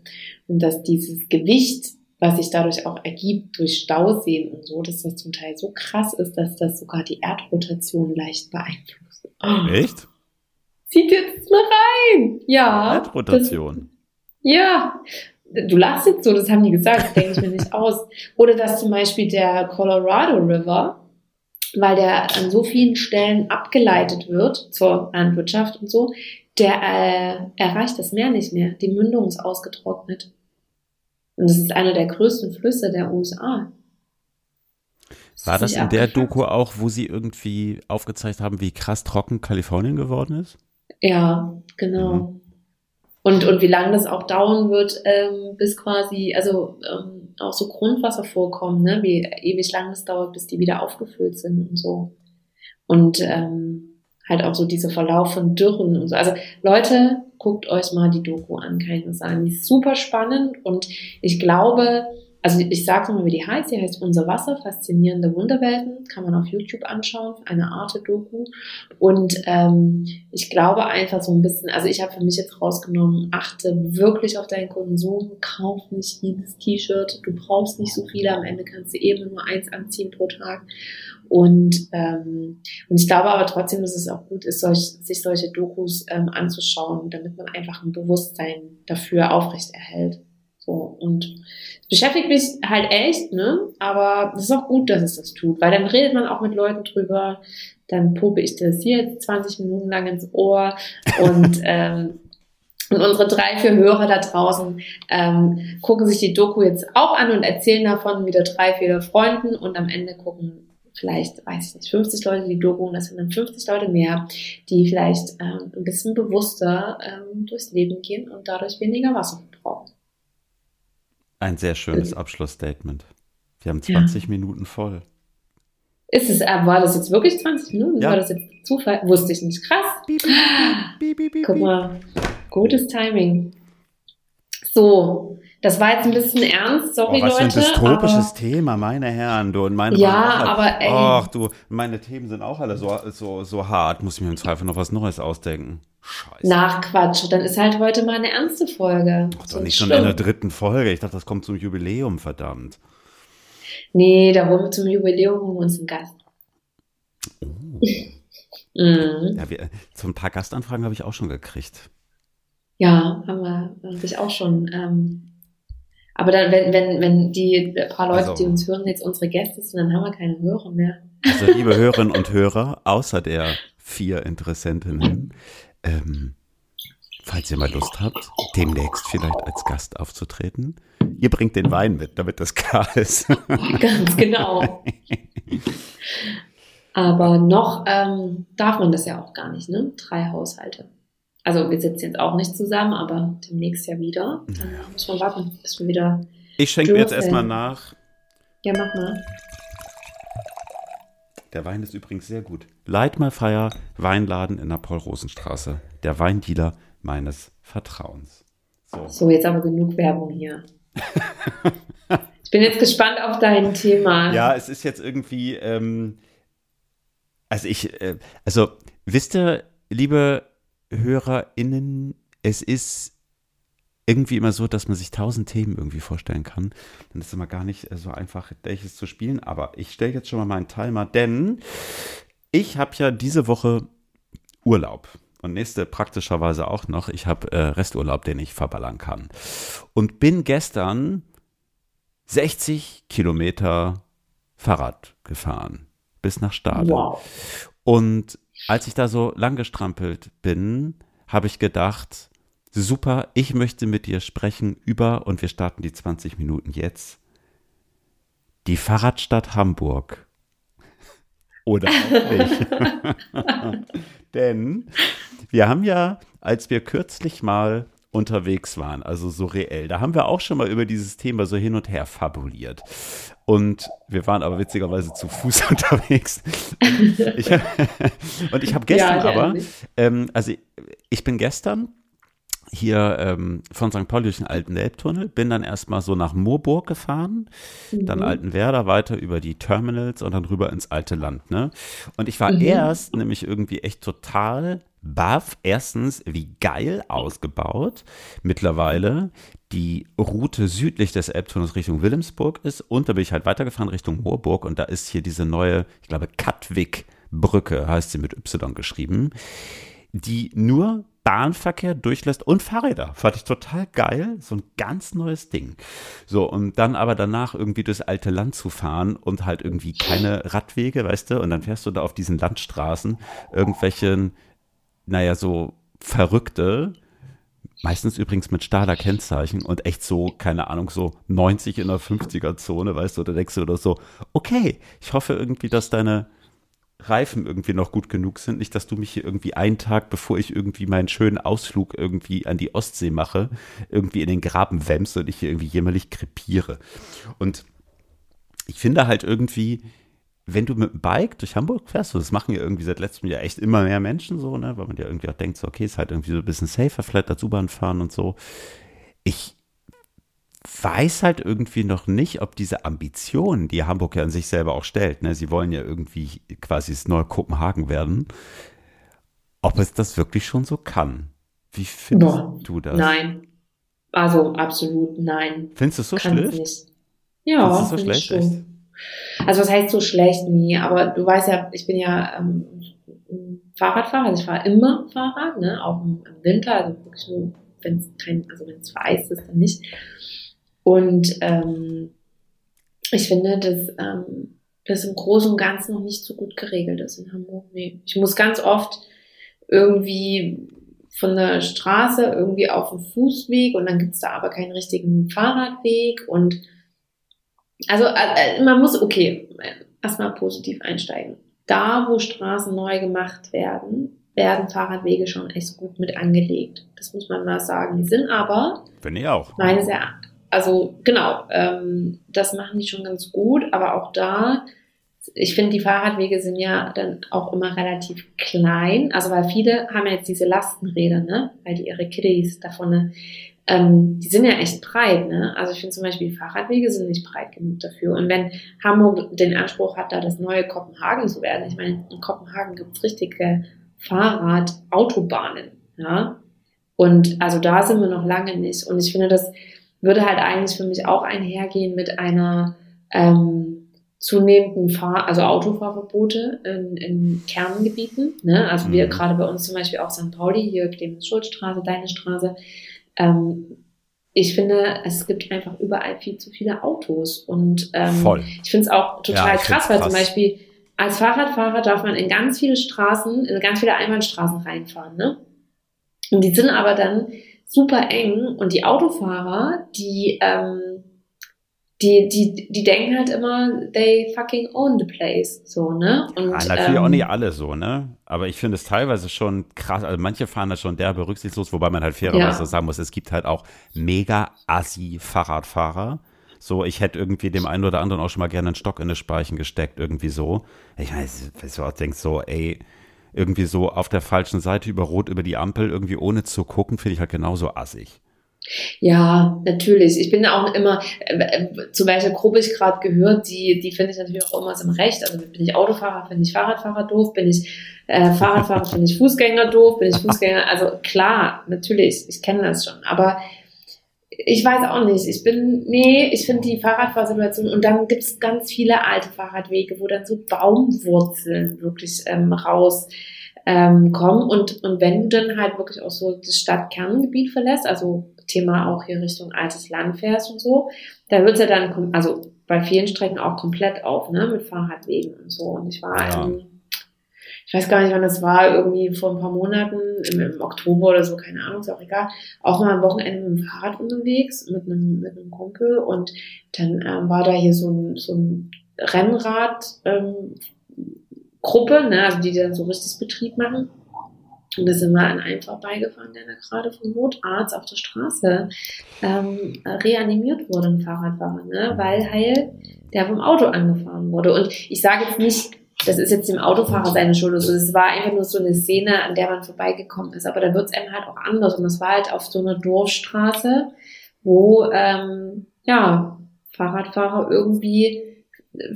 Und dass dieses Gewicht, was sich dadurch auch ergibt durch Stauseen und so, dass das zum Teil so krass ist, dass das sogar die Erdrotation leicht beeinflusst. Echt? Zieht jetzt mal rein. Ja. Erdrotation. ja. Du lachst jetzt so, das haben die gesagt, das denke ich mir nicht aus. Oder dass zum Beispiel der Colorado River, weil der an so vielen Stellen abgeleitet wird zur Landwirtschaft und so, der äh, erreicht das Meer nicht mehr. Die Mündung ist ausgetrocknet. Und das ist einer der größten Flüsse der USA. War das in der Doku auch, wo sie irgendwie aufgezeigt haben, wie krass trocken Kalifornien geworden ist? Ja, genau. Mhm. Und, und wie lange das auch dauern wird, ähm, bis quasi, also ähm, auch so Grundwasser vorkommen, ne? wie ewig lang das dauert, bis die wieder aufgefüllt sind und so. Und ähm, halt auch so dieser Verlauf von Dürren und so. Also Leute, guckt euch mal die Doku an, kann ich nur sagen. Die ist super spannend und ich glaube, also ich sage mal, wie die heißt. Die heißt Unser Wasser, faszinierende Wunderwelten. Kann man auf YouTube anschauen, eine Art Doku. Und ähm, ich glaube einfach so ein bisschen, also ich habe für mich jetzt rausgenommen, achte wirklich auf deinen Konsum, kauf nicht jedes T-Shirt, du brauchst nicht so viele, am Ende kannst du eben nur eins anziehen pro Tag. Und, ähm, und ich glaube aber trotzdem, dass es auch gut ist, solch, sich solche Dokus ähm, anzuschauen, damit man einfach ein Bewusstsein dafür aufrechterhält. So, und beschäftigt mich halt echt, ne? Aber es ist auch gut, dass es das tut, weil dann redet man auch mit Leuten drüber, dann puppe ich das hier jetzt 20 Minuten lang ins Ohr und [LAUGHS] ähm, und unsere drei, vier Hörer da draußen ähm, gucken sich die Doku jetzt auch an und erzählen davon wieder drei, vier Freunden und am Ende gucken vielleicht, weiß ich nicht, 50 Leute die Doku und das sind dann 50 Leute mehr, die vielleicht ähm, ein bisschen bewusster ähm, durchs Leben gehen und dadurch weniger Wasser verbrauchen. Ein sehr schönes Abschlussstatement. Wir haben 20 ja. Minuten voll. Ist es, äh, war das jetzt wirklich 20 Minuten? Ja. War das jetzt Zufall? Wusste ich nicht. Krass. Beep, beep, beep, Guck mal. Gutes Timing. So, das war jetzt ein bisschen ernst, sorry oh, was Leute. Was für ein dystopisches Thema, meine Herren. Du und meine Ja, halt, aber ey. Ach du, meine Themen sind auch alle so, so, so hart. Muss ich mir im Zweifel noch was Neues ausdenken. Scheiße. Nach Quatsch. Dann ist halt heute mal eine ernste Folge. Ach, doch nicht schon in der dritten Folge. Ich dachte, das kommt zum Jubiläum, verdammt. Nee, da wollen wir zum Jubiläum holen wir uns einen Gast. Oh. [LAUGHS] mhm. ja, wir, so ein paar Gastanfragen habe ich auch schon gekriegt. Ja, haben wir sich auch schon. Ähm, aber dann, wenn, wenn, wenn die paar Leute, also, die uns hören, jetzt unsere Gäste sind, dann haben wir keine Hörer mehr. Also liebe Hörerinnen und Hörer, außer der vier Interessentinnen, ähm, falls ihr mal Lust habt, demnächst vielleicht als Gast aufzutreten, ihr bringt den Wein mit, damit das klar ist. [LAUGHS] Ganz genau. Aber noch ähm, darf man das ja auch gar nicht, ne? Drei Haushalte. Also wir sitzen jetzt auch nicht zusammen, aber demnächst ja wieder. Dann ja. muss man warten, bis wir wieder. Ich schenke mir jetzt erstmal nach. Ja, mach mal. Der Wein ist übrigens sehr gut. Leitmalfeier Weinladen in der Paul-Rosenstraße. Der Weindealer meines Vertrauens. So. so, jetzt aber genug Werbung hier. [LAUGHS] ich bin jetzt gespannt auf dein Thema. Ja, es ist jetzt irgendwie, ähm, also ich, äh, also wisst ihr, liebe HörerInnen, es ist irgendwie immer so, dass man sich tausend Themen irgendwie vorstellen kann. Dann ist es immer gar nicht so einfach, welches zu spielen. Aber ich stelle jetzt schon mal meinen Timer, denn ich habe ja diese Woche Urlaub. Und nächste praktischerweise auch noch. Ich habe äh, Resturlaub, den ich verballern kann. Und bin gestern 60 Kilometer Fahrrad gefahren bis nach Stade. Wow. Und als ich da so lang gestrampelt bin, habe ich gedacht, super, ich möchte mit dir sprechen über, und wir starten die 20 Minuten jetzt, die Fahrradstadt Hamburg. Oder auch nicht. [LAUGHS] Denn wir haben ja, als wir kürzlich mal unterwegs waren, also so reell. Da haben wir auch schon mal über dieses Thema so hin und her fabuliert. Und wir waren aber witzigerweise zu Fuß [LAUGHS] unterwegs. Und ich, [LAUGHS] ich habe gestern ja, aber, ähm, also ich bin gestern hier ähm, von St. Pauli durch den alten Elbtunnel, bin dann erstmal so nach Moorburg gefahren, mhm. dann Altenwerder weiter über die Terminals und dann rüber ins alte Land. Ne? Und ich war mhm. erst nämlich irgendwie echt total baff. Erstens, wie geil ausgebaut mittlerweile die Route südlich des Elbtunnels Richtung Wilhelmsburg ist. Und da bin ich halt weitergefahren Richtung Moorburg und da ist hier diese neue, ich glaube, Katwig-Brücke, heißt sie mit Y geschrieben, die nur Bahnverkehr durchlässt und Fahrräder. Fand ich total geil. So ein ganz neues Ding. So, und dann aber danach irgendwie durchs alte Land zu fahren und halt irgendwie keine Radwege, weißt du, und dann fährst du da auf diesen Landstraßen irgendwelchen, naja, so verrückte, meistens übrigens mit Stader Kennzeichen und echt so, keine Ahnung, so 90 in der 50er Zone, weißt du, oder denkst du oder so, okay, ich hoffe irgendwie, dass deine Reifen irgendwie noch gut genug sind. Nicht, dass du mich hier irgendwie einen Tag, bevor ich irgendwie meinen schönen Ausflug irgendwie an die Ostsee mache, irgendwie in den Graben wämmst und ich hier irgendwie jämmerlich krepiere. Und ich finde halt irgendwie, wenn du mit dem Bike durch Hamburg fährst, so, das machen ja irgendwie seit letztem Jahr echt immer mehr Menschen so, ne, weil man ja irgendwie auch denkt, so, okay, ist halt irgendwie so ein bisschen safer, vielleicht als U-Bahn fahren und so. Ich weiß halt irgendwie noch nicht, ob diese Ambitionen, die Hamburg ja an sich selber auch stellt, ne, sie wollen ja irgendwie quasi das neue Kopenhagen werden, ob es das wirklich schon so kann. Wie findest no, du das? Nein. Also absolut nein. Findest du es so schlecht? Nicht. Ja, Findest du so schlecht? Also was heißt so schlecht? Nee, aber du weißt ja, ich bin ja ähm, Fahrradfahrer, also ich fahre immer Fahrrad, ne? auch im, im Winter, also wirklich nur, wenn es kein, also wenn es vereist ist, dann nicht. Und ähm, ich finde, dass ähm, das im Großen und Ganzen noch nicht so gut geregelt ist in Hamburg. Nee. Ich muss ganz oft irgendwie von der Straße irgendwie auf den Fußweg und dann gibt's da aber keinen richtigen Fahrradweg und also äh, man muss, okay, erstmal positiv einsteigen. Da, wo Straßen neu gemacht werden, werden Fahrradwege schon echt gut mit angelegt. Das muss man mal sagen. Die sind aber, Finde ich auch. meines Erachtens, also genau, ähm, das machen die schon ganz gut, aber auch da, ich finde, die Fahrradwege sind ja dann auch immer relativ klein, also weil viele haben ja jetzt diese Lastenräder, ne, weil die ihre Kiddies davon, ähm, die sind ja echt breit, ne, also ich finde zum Beispiel, die Fahrradwege sind nicht breit genug dafür und wenn Hamburg den Anspruch hat, da das neue Kopenhagen zu werden, ich meine, in Kopenhagen gibt's richtige Fahrradautobahnen, ja, und also da sind wir noch lange nicht und ich finde, das würde halt eigentlich für mich auch einhergehen mit einer ähm, zunehmenden Fahr-, also Autofahrverbote in, in Kerngebieten. Ne? Also mhm. wir gerade bei uns zum Beispiel auch St. Pauli, hier Clemens-Schulz-Straße, deine Straße. Ähm, ich finde, es gibt einfach überall viel zu viele Autos. Und ähm, Voll. ich finde es auch total ja, krass, weil krass. zum Beispiel als Fahrradfahrer darf man in ganz viele Straßen, in ganz viele Einbahnstraßen reinfahren, ne? Und die sind aber dann super eng und die Autofahrer, die, ähm, die, die, die denken halt immer, they fucking own the place, so, ne? Und, ja, natürlich ähm, auch nicht alle so, ne? Aber ich finde es teilweise schon krass, also manche fahren da schon derbe rücksichtslos, wobei man halt fairerweise ja. sagen muss, es gibt halt auch mega assi Fahrradfahrer, so, ich hätte irgendwie dem einen oder anderen auch schon mal gerne einen Stock in die Speichen gesteckt, irgendwie so. Ich weiß, du auch denkst so, ey, irgendwie so auf der falschen Seite über Rot über die Ampel, irgendwie ohne zu gucken, finde ich halt genauso assig. Ja, natürlich. Ich bin auch immer, äh, zu welcher Gruppe ich gerade gehört, die, die finde ich natürlich auch immer so im Recht. Also bin ich Autofahrer, finde ich Fahrradfahrer doof, bin ich äh, Fahrradfahrer, [LAUGHS] finde ich Fußgänger doof, bin ich Fußgänger. Also klar, natürlich, ich kenne das schon. Aber ich weiß auch nicht. Ich bin, nee, ich finde die Fahrradfahrsituation und dann gibt es ganz viele alte Fahrradwege, wo dann so Baumwurzeln wirklich ähm, raus ähm, kommen. Und, und wenn du dann halt wirklich auch so das Stadtkerngebiet verlässt, also Thema auch hier Richtung altes Land fährst und so, da wird es ja dann, also bei vielen Strecken auch komplett auf, ne, mit Fahrradwegen und so. Und ich war ja. im ich weiß gar nicht, wann das war, irgendwie vor ein paar Monaten, im, im Oktober oder so, keine Ahnung, ist auch egal, auch mal am Wochenende mit dem Fahrrad unterwegs, mit einem, mit einem Kumpel und dann ähm, war da hier so ein, so ein Rennrad, ähm, Gruppe, ne, also die dann so richtig Betrieb machen. Und da sind wir an einem vorbeigefahren, der da gerade vom Notarzt auf der Straße ähm, reanimiert wurde, ein Fahrradfahrer, ne? weil halt der vom Auto angefahren wurde. Und ich sage jetzt nicht, das ist jetzt dem Autofahrer seine Schuld. Also es war einfach nur so eine Szene, an der man vorbeigekommen ist. Aber da wird es einem halt auch anders. Und das war halt auf so einer Dorfstraße, wo ähm, ja Fahrradfahrer irgendwie,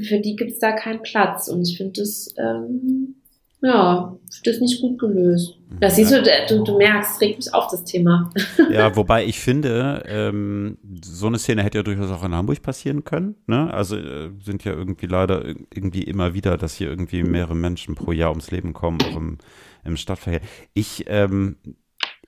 für die gibt's da keinen Platz. Und ich finde das ähm, ja, das nicht gut gelöst. Das siehst du, du, du merkst, regt mich auf das Thema. [LAUGHS] Ja, wobei ich finde, ähm, so eine Szene hätte ja durchaus auch in Hamburg passieren können. Ne? Also äh, sind ja irgendwie leider irgendwie immer wieder, dass hier irgendwie mehrere Menschen pro Jahr ums Leben kommen, auch im, im Stadtverkehr. Ich ähm,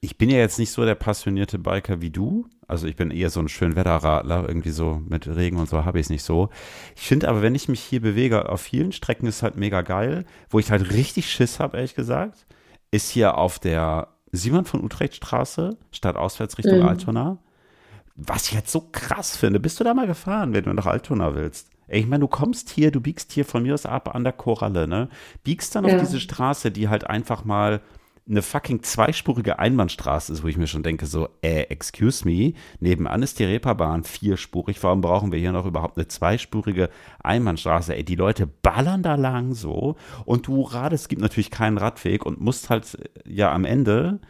ich bin ja jetzt nicht so der passionierte Biker wie du. Also ich bin eher so ein Schönwetterradler, irgendwie so mit Regen und so habe ich es nicht so. Ich finde aber, wenn ich mich hier bewege, auf vielen Strecken ist halt mega geil. Wo ich halt richtig Schiss habe, ehrlich gesagt, ist hier auf der Simon von Utrecht Straße, statt auswärts Richtung mhm. Altona. Was ich jetzt so krass finde, bist du da mal gefahren, wenn du nach Altona willst? Ich meine, du kommst hier, du biegst hier von mir aus ab an der Koralle, ne? Biegst dann ja. auf diese Straße, die halt einfach mal eine fucking zweispurige Einbahnstraße ist, wo ich mir schon denke, so, äh, excuse me, nebenan ist die Reeperbahn vierspurig, warum brauchen wir hier noch überhaupt eine zweispurige Einbahnstraße? Ey, die Leute ballern da lang so und du radest, es gibt natürlich keinen Radweg und musst halt äh, ja am Ende,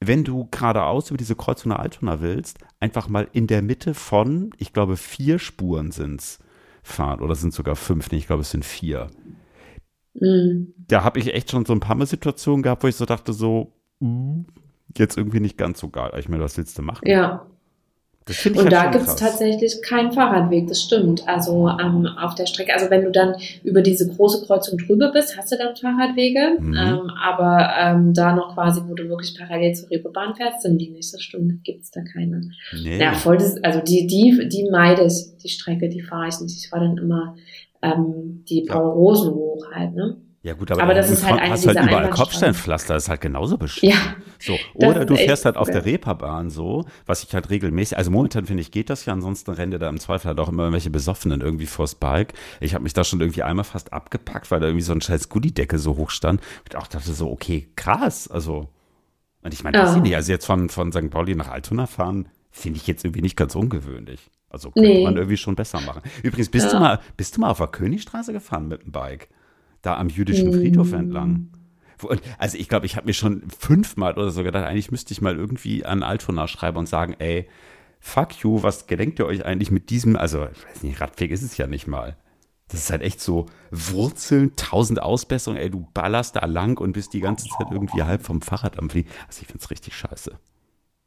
wenn du geradeaus über diese Kreuzung nach Altona willst, einfach mal in der Mitte von, ich glaube, vier Spuren sind's fahren oder sind sogar fünf, nee, ich glaube, es sind vier. Mhm. Da habe ich echt schon so ein paar Mal Situationen gehabt, wo ich so dachte, so, mh, jetzt irgendwie nicht ganz so geil. Ich meine, was willst du machen? Ja. und halt da gibt es tatsächlich keinen Fahrradweg, das stimmt. Also ähm, auf der Strecke, also wenn du dann über diese große Kreuzung drüber bist, hast du dann Fahrradwege. Mhm. Ähm, aber ähm, da noch quasi, wo du wirklich parallel zur Reeperbahn fährst, sind die nicht so Stunden, gibt es da keine. Nee. Ja, voll das, also die, die, die meide ich, die Strecke, die fahre ich nicht. Ich fahre dann immer ähm, die Paul Rosen hoch halt, ne? Ja gut, aber, aber das ist halt hast halt überall Kopfsteinpflaster, das ist halt genauso bestimmt. Ja, so. Oder du fährst halt auf der Reeperbahn so, was ich halt regelmäßig, also momentan finde ich, geht das ja, ansonsten rennt da im Zweifel halt auch immer irgendwelche Besoffenen irgendwie vors Bike. Ich habe mich da schon irgendwie einmal fast abgepackt, weil da irgendwie so ein scheiß Goodie-Decke so hoch stand. Ich auch dachte so, okay, krass, also und ich meine, ja. nicht, also jetzt von, von St. Pauli nach Altona fahren, finde ich jetzt irgendwie nicht ganz ungewöhnlich. Also könnte nee. man irgendwie schon besser machen. Übrigens, bist, ja. du mal, bist du mal auf der Königstraße gefahren mit dem Bike? Da am jüdischen mm. Friedhof entlang. Also ich glaube, ich habe mir schon fünfmal oder so gedacht, eigentlich müsste ich mal irgendwie an Altona schreiben und sagen, ey, fuck you, was gedenkt ihr euch eigentlich mit diesem, also ich weiß nicht, Radweg ist es ja nicht mal. Das ist halt echt so Wurzeln, tausend Ausbesserungen, ey, du ballerst da lang und bist die ganze Zeit irgendwie halb vom Fahrrad am Fliegen. Also ich finde es richtig scheiße.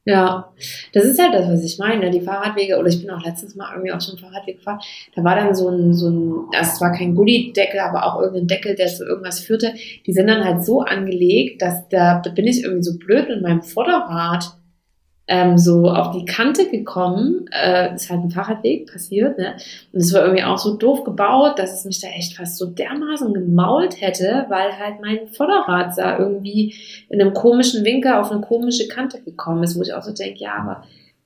Ja, das ist halt das, was ich meine. Die Fahrradwege, oder ich bin auch letztens mal irgendwie auf so einem Fahrradweg gefahren, da war dann so ein, so ein, also es war kein Goodie-Deckel, aber auch irgendein Deckel, der zu irgendwas führte. Die sind dann halt so angelegt, dass da, da bin ich irgendwie so blöd mit meinem Vorderrad ähm, so auf die Kante gekommen. Äh, ist halt ein Fahrradweg passiert, ne? Und es war irgendwie auch so doof gebaut, dass es mich da echt fast so dermaßen gemault hätte, weil halt mein Vorderrad da irgendwie in einem komischen Winkel auf eine komische Kante gekommen ist, wo ich auch so denke, ja, aber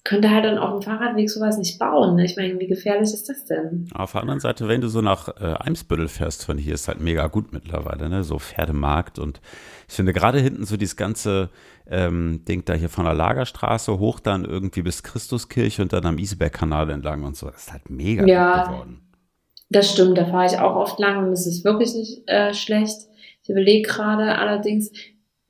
könnte halt dann auf dem Fahrradweg sowas nicht bauen. Ne? Ich meine, wie gefährlich ist das denn? Auf der anderen Seite, wenn du so nach äh, Eimsbüttel fährst, von hier ist halt mega gut mittlerweile, ne? So Pferdemarkt und ich finde gerade hinten so dieses ganze ähm, Ding da hier von der Lagerstraße hoch dann irgendwie bis Christuskirche und dann am Iseberg-Kanal entlang und so. Das ist halt mega ja, gut geworden. Das stimmt, da fahre ich auch oft lang und es ist wirklich nicht äh, schlecht. Ich überlege gerade allerdings,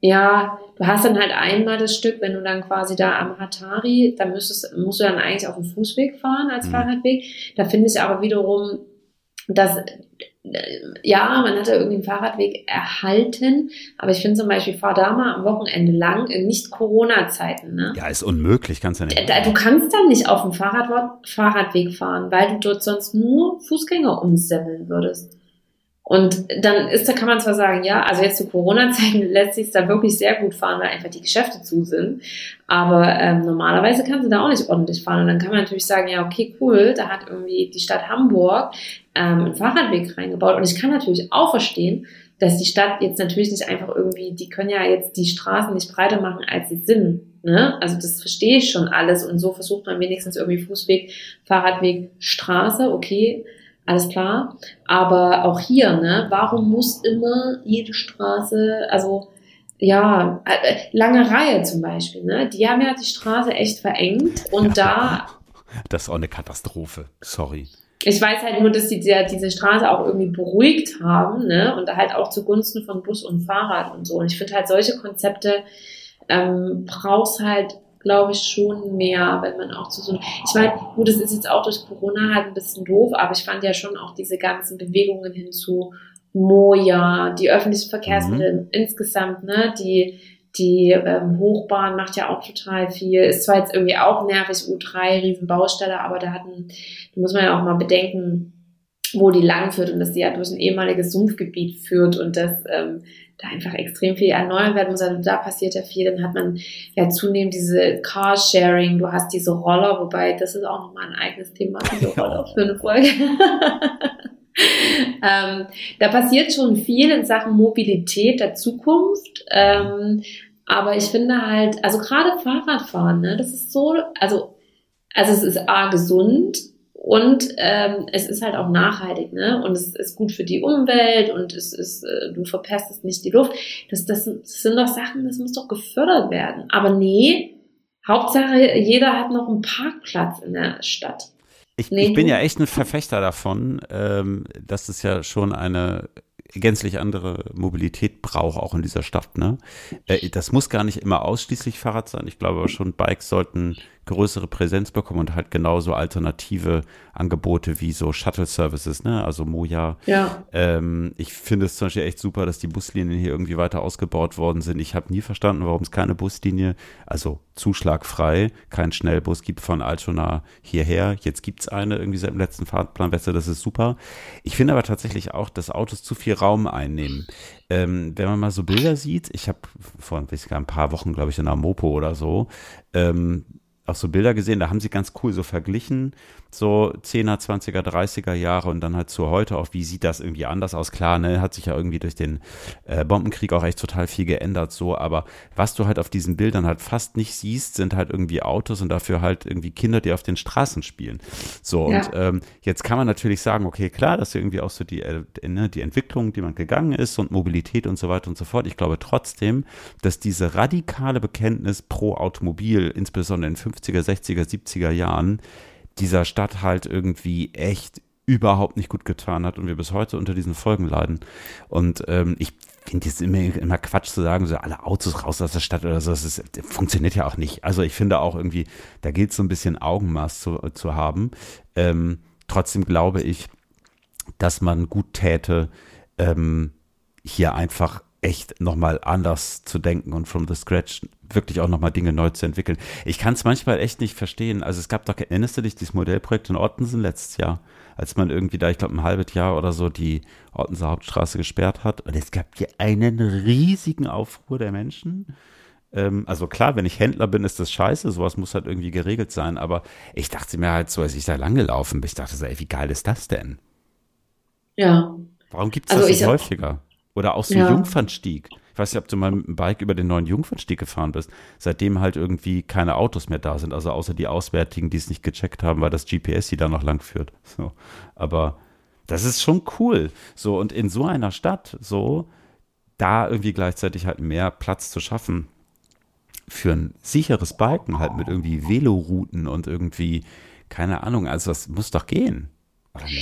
ja, du hast dann halt einmal das Stück, wenn du dann quasi da am Hatari, da müsstest, musst du dann eigentlich auf dem Fußweg fahren als mhm. Fahrradweg. Da finde ich aber wiederum, dass ja, man hat da irgendwie einen Fahrradweg erhalten, aber ich finde zum Beispiel, fahr da mal am Wochenende lang in Nicht-Corona-Zeiten. Ne? Ja, ist unmöglich, kannst du ja nicht. Da, du kannst dann nicht auf dem Fahrrad, Fahrradweg fahren, weil du dort sonst nur Fußgänger umsemmeln würdest. Und dann ist da kann man zwar sagen, ja, also jetzt zu Corona-Zeiten [LAUGHS] lässt sich da wirklich sehr gut fahren, weil einfach die Geschäfte zu sind. Aber ähm, normalerweise kannst du da auch nicht ordentlich fahren. Und dann kann man natürlich sagen, ja, okay, cool, da hat irgendwie die Stadt Hamburg ähm, einen Fahrradweg reingebaut. Und ich kann natürlich auch verstehen, dass die Stadt jetzt natürlich nicht einfach irgendwie, die können ja jetzt die Straßen nicht breiter machen, als sie sind. Ne? Also das verstehe ich schon alles. Und so versucht man wenigstens irgendwie Fußweg, Fahrradweg, Straße, okay alles klar. Aber auch hier, ne, warum muss immer jede Straße, also ja, äh, lange Reihe zum Beispiel, ne? Die haben ja die Straße echt verengt und da. Das ist auch eine Katastrophe. Sorry. Ich weiß halt nur, dass die die diese Straße auch irgendwie beruhigt haben, ne? Und halt auch zugunsten von Bus und Fahrrad und so. Und ich finde halt solche Konzepte ähm, brauchst halt glaube ich, schon mehr, wenn man auch zu so, ich meine, gut, das ist jetzt auch durch Corona halt ein bisschen doof, aber ich fand ja schon auch diese ganzen Bewegungen hin zu Moja, die öffentlichen Verkehrsmittel mhm. insgesamt, ne, die, die ähm, Hochbahn macht ja auch total viel. Ist zwar jetzt irgendwie auch nervig, U3, Riesenbaustelle, aber da hatten, da muss man ja auch mal bedenken, wo die lang führt und dass die ja durch ein ehemaliges Sumpfgebiet führt und dass ähm, da einfach extrem viel erneuert werden muss. Also da passiert ja viel. Dann hat man ja zunehmend diese Carsharing, du hast diese Roller, wobei das ist auch nochmal ein eigenes Thema, diese Roller für eine Folge. [LAUGHS] ähm, da passiert schon viel in Sachen Mobilität der Zukunft. Ähm, aber ich finde halt, also gerade Fahrradfahren, ne, das ist so, also, also es ist A gesund, und ähm, es ist halt auch nachhaltig, ne? Und es ist gut für die Umwelt und es ist, äh, du verpestest nicht die Luft. Das, das, das sind doch Sachen, das muss doch gefördert werden. Aber nee, Hauptsache, jeder hat noch einen Parkplatz in der Stadt. Ich, nee, ich bin ja echt ein Verfechter davon, ähm, dass es ja schon eine gänzlich andere Mobilität braucht, auch in dieser Stadt. Ne? Äh, das muss gar nicht immer ausschließlich Fahrrad sein. Ich glaube aber schon, Bikes sollten größere Präsenz bekommen und halt genauso alternative Angebote wie so Shuttle-Services, ne? Also Moja. Ja. Ähm, ich finde es zum Beispiel echt super, dass die Buslinien hier irgendwie weiter ausgebaut worden sind. Ich habe nie verstanden, warum es keine Buslinie, also zuschlagfrei, kein Schnellbus gibt von Altona hierher. Jetzt gibt es eine irgendwie seit dem letzten Fahrplanwechsel, das ist super. Ich finde aber tatsächlich auch, dass Autos zu viel Raum einnehmen. Ähm, wenn man mal so Bilder sieht, ich habe vor ein paar Wochen, glaube ich, in der Mopo oder so, ähm, auch so Bilder gesehen, da haben sie ganz cool so verglichen, so 10er, 20er, 30er Jahre und dann halt zu heute auch, wie sieht das irgendwie anders aus? Klar, ne, hat sich ja irgendwie durch den äh, Bombenkrieg auch echt total viel geändert, so, aber was du halt auf diesen Bildern halt fast nicht siehst, sind halt irgendwie Autos und dafür halt irgendwie Kinder, die auf den Straßen spielen. So, ja. und ähm, jetzt kann man natürlich sagen, okay, klar, das ist irgendwie auch so die, äh, ne, die Entwicklung, die man gegangen ist und Mobilität und so weiter und so fort. Ich glaube trotzdem, dass diese radikale Bekenntnis pro Automobil, insbesondere in 50er, 60er, 70er Jahren, dieser Stadt halt irgendwie echt überhaupt nicht gut getan hat und wir bis heute unter diesen Folgen leiden. Und ähm, ich finde es immer, immer Quatsch zu sagen, so alle Autos raus aus der Stadt oder so, das, ist, das funktioniert ja auch nicht. Also ich finde auch irgendwie, da gilt es so ein bisschen Augenmaß zu, zu haben. Ähm, trotzdem glaube ich, dass man gut täte, ähm, hier einfach echt nochmal anders zu denken und from the scratch wirklich auch nochmal Dinge neu zu entwickeln. Ich kann es manchmal echt nicht verstehen. Also es gab doch, erinnerst du dich, dieses Modellprojekt in Ottensen letztes Jahr, als man irgendwie da, ich glaube, ein halbes Jahr oder so die Ottenser Hauptstraße gesperrt hat. Und es gab hier einen riesigen Aufruhr der Menschen. Ähm, also klar, wenn ich Händler bin, ist das scheiße, sowas muss halt irgendwie geregelt sein, aber ich dachte mir halt so, als ich da langgelaufen bin, ich dachte so, ey, wie geil ist das denn? Ja. Warum gibt es also das nicht häufiger? Oder auch so ja. Jungfernstieg. Ich weiß nicht, ob du mal mit dem Bike über den neuen Jungfernstieg gefahren bist. Seitdem halt irgendwie keine Autos mehr da sind, also außer die Auswärtigen, die es nicht gecheckt haben, weil das GPS sie da noch lang führt. So. Aber das ist schon cool. So, und in so einer Stadt, so, da irgendwie gleichzeitig halt mehr Platz zu schaffen für ein sicheres Biken, halt mit irgendwie Velorouten und irgendwie, keine Ahnung, also das muss doch gehen.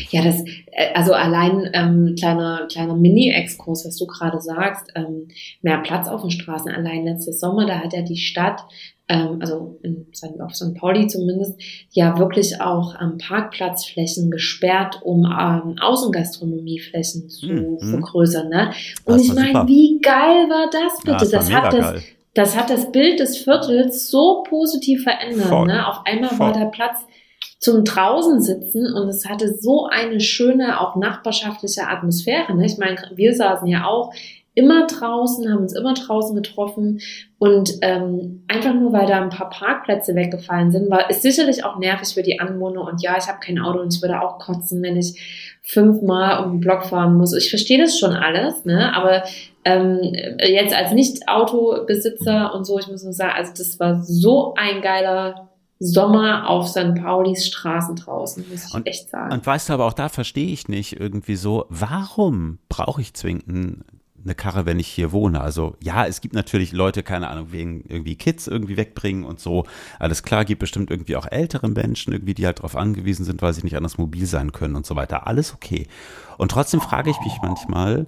Ja, das, äh, also allein ähm, kleiner, kleiner Mini-Exkurs, was du gerade sagst, ähm, mehr Platz auf den Straßen. Allein letztes Sommer, da hat ja die Stadt, ähm, also in, auf St. Pauli zumindest, ja wirklich auch ähm, Parkplatzflächen gesperrt, um ähm, Außengastronomieflächen zu hm, hm. vergrößern. Ne? Und ich meine, wie geil war das bitte? Ja, das, das hat das, das hat das Bild des Viertels so positiv verändert. Ne? Auf einmal Voll. war der Platz zum draußen sitzen und es hatte so eine schöne, auch nachbarschaftliche Atmosphäre. Ne? Ich meine, wir saßen ja auch immer draußen, haben uns immer draußen getroffen und ähm, einfach nur, weil da ein paar Parkplätze weggefallen sind, war ist sicherlich auch nervig für die Anwohner und ja, ich habe kein Auto und ich würde auch kotzen, wenn ich fünfmal um den Block fahren muss. Ich verstehe das schon alles, ne? aber ähm, jetzt als Nicht-Autobesitzer und so, ich muss nur sagen, also das war so ein geiler Sommer auf St. Paulis Straßen draußen, muss ich und, echt sagen. Und weißt du, aber auch da verstehe ich nicht irgendwie so, warum brauche ich zwingend eine Karre, wenn ich hier wohne? Also ja, es gibt natürlich Leute, keine Ahnung, wegen irgendwie Kids irgendwie wegbringen und so. Alles klar, gibt bestimmt irgendwie auch ältere Menschen irgendwie, die halt darauf angewiesen sind, weil sie nicht anders mobil sein können und so weiter. Alles okay. Und trotzdem frage ich mich manchmal,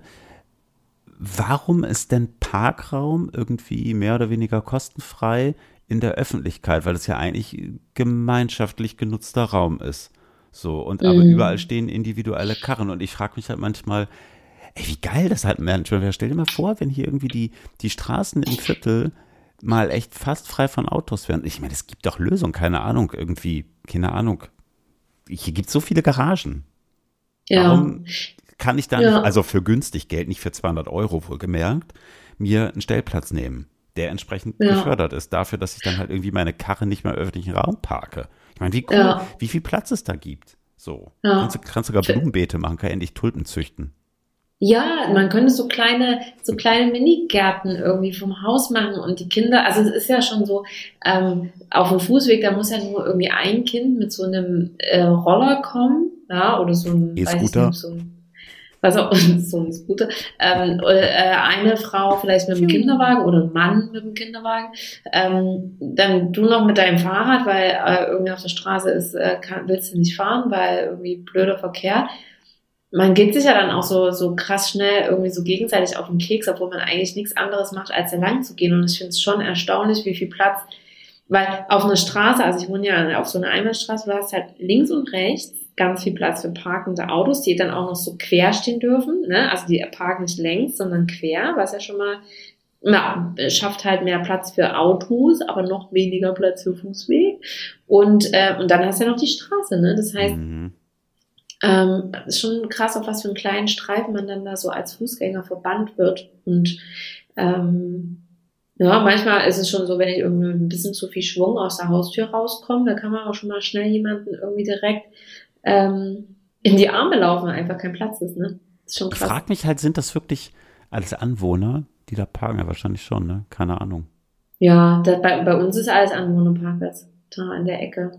warum ist denn Parkraum irgendwie mehr oder weniger kostenfrei in der Öffentlichkeit, weil es ja eigentlich gemeinschaftlich genutzter Raum ist. So, und aber mhm. überall stehen individuelle Karren und ich frage mich halt manchmal, ey, wie geil das halt Mensch. Stell dir mal vor, wenn hier irgendwie die, die Straßen im Viertel mal echt fast frei von Autos wären. Ich meine, es gibt doch Lösungen, keine Ahnung, irgendwie, keine Ahnung. Hier gibt es so viele Garagen. Ja. Warum kann ich dann, ja. also für günstig Geld, nicht für 200 Euro wohlgemerkt, mir einen Stellplatz nehmen? Der entsprechend ja. gefördert ist, dafür, dass ich dann halt irgendwie meine Karre nicht mehr im öffentlichen Raum parke. Ich meine, wie cool, ja. wie viel Platz es da gibt. So. Ja. Kannst, du, kannst sogar Blumenbeete machen, kann endlich Tulpen züchten. Ja, man könnte so kleine, so kleine Minigärten irgendwie vom Haus machen und die Kinder, also es ist ja schon so, ähm, auf dem Fußweg, da muss ja nur irgendwie ein Kind mit so einem äh, Roller kommen, ja, oder so ein, E-Scooter. So ein [LAUGHS] was auch so ein Scooter, ähm, äh, eine Frau vielleicht mit dem Kinderwagen oder ein Mann mit dem Kinderwagen, ähm, dann du noch mit deinem Fahrrad, weil äh, irgendwie auf der Straße ist, äh, kann, willst du nicht fahren, weil irgendwie blöder Verkehr. Man geht sich ja dann auch so, so krass schnell irgendwie so gegenseitig auf den Keks, obwohl man eigentlich nichts anderes macht, als lang zu gehen. Und ich finde es schon erstaunlich, wie viel Platz, weil auf einer Straße, also ich wohne ja auf so einer Einbahnstraße, du hast halt links und rechts ganz viel Platz für parkende Autos, die dann auch noch so quer stehen dürfen. Ne? Also die parken nicht längs, sondern quer, was ja schon mal na, schafft halt mehr Platz für Autos, aber noch weniger Platz für Fußweg. Und, äh, und dann hast du ja noch die Straße. Ne? Das heißt, mhm. ähm, ist schon krass, auf was für einen kleinen Streifen man dann da so als Fußgänger verbannt wird. Und ähm, ja, manchmal ist es schon so, wenn ich irgendwie ein bisschen zu viel Schwung aus der Haustür rauskomme, da kann man auch schon mal schnell jemanden irgendwie direkt ähm, in die Arme laufen, einfach kein Platz ist, ne? ist schon krass. Ich frag mich halt, sind das wirklich als Anwohner, die da parken? Ja, wahrscheinlich schon, ne? Keine Ahnung. Ja, da, bei, bei uns ist alles Anwohnerparkplatz, da in der Ecke.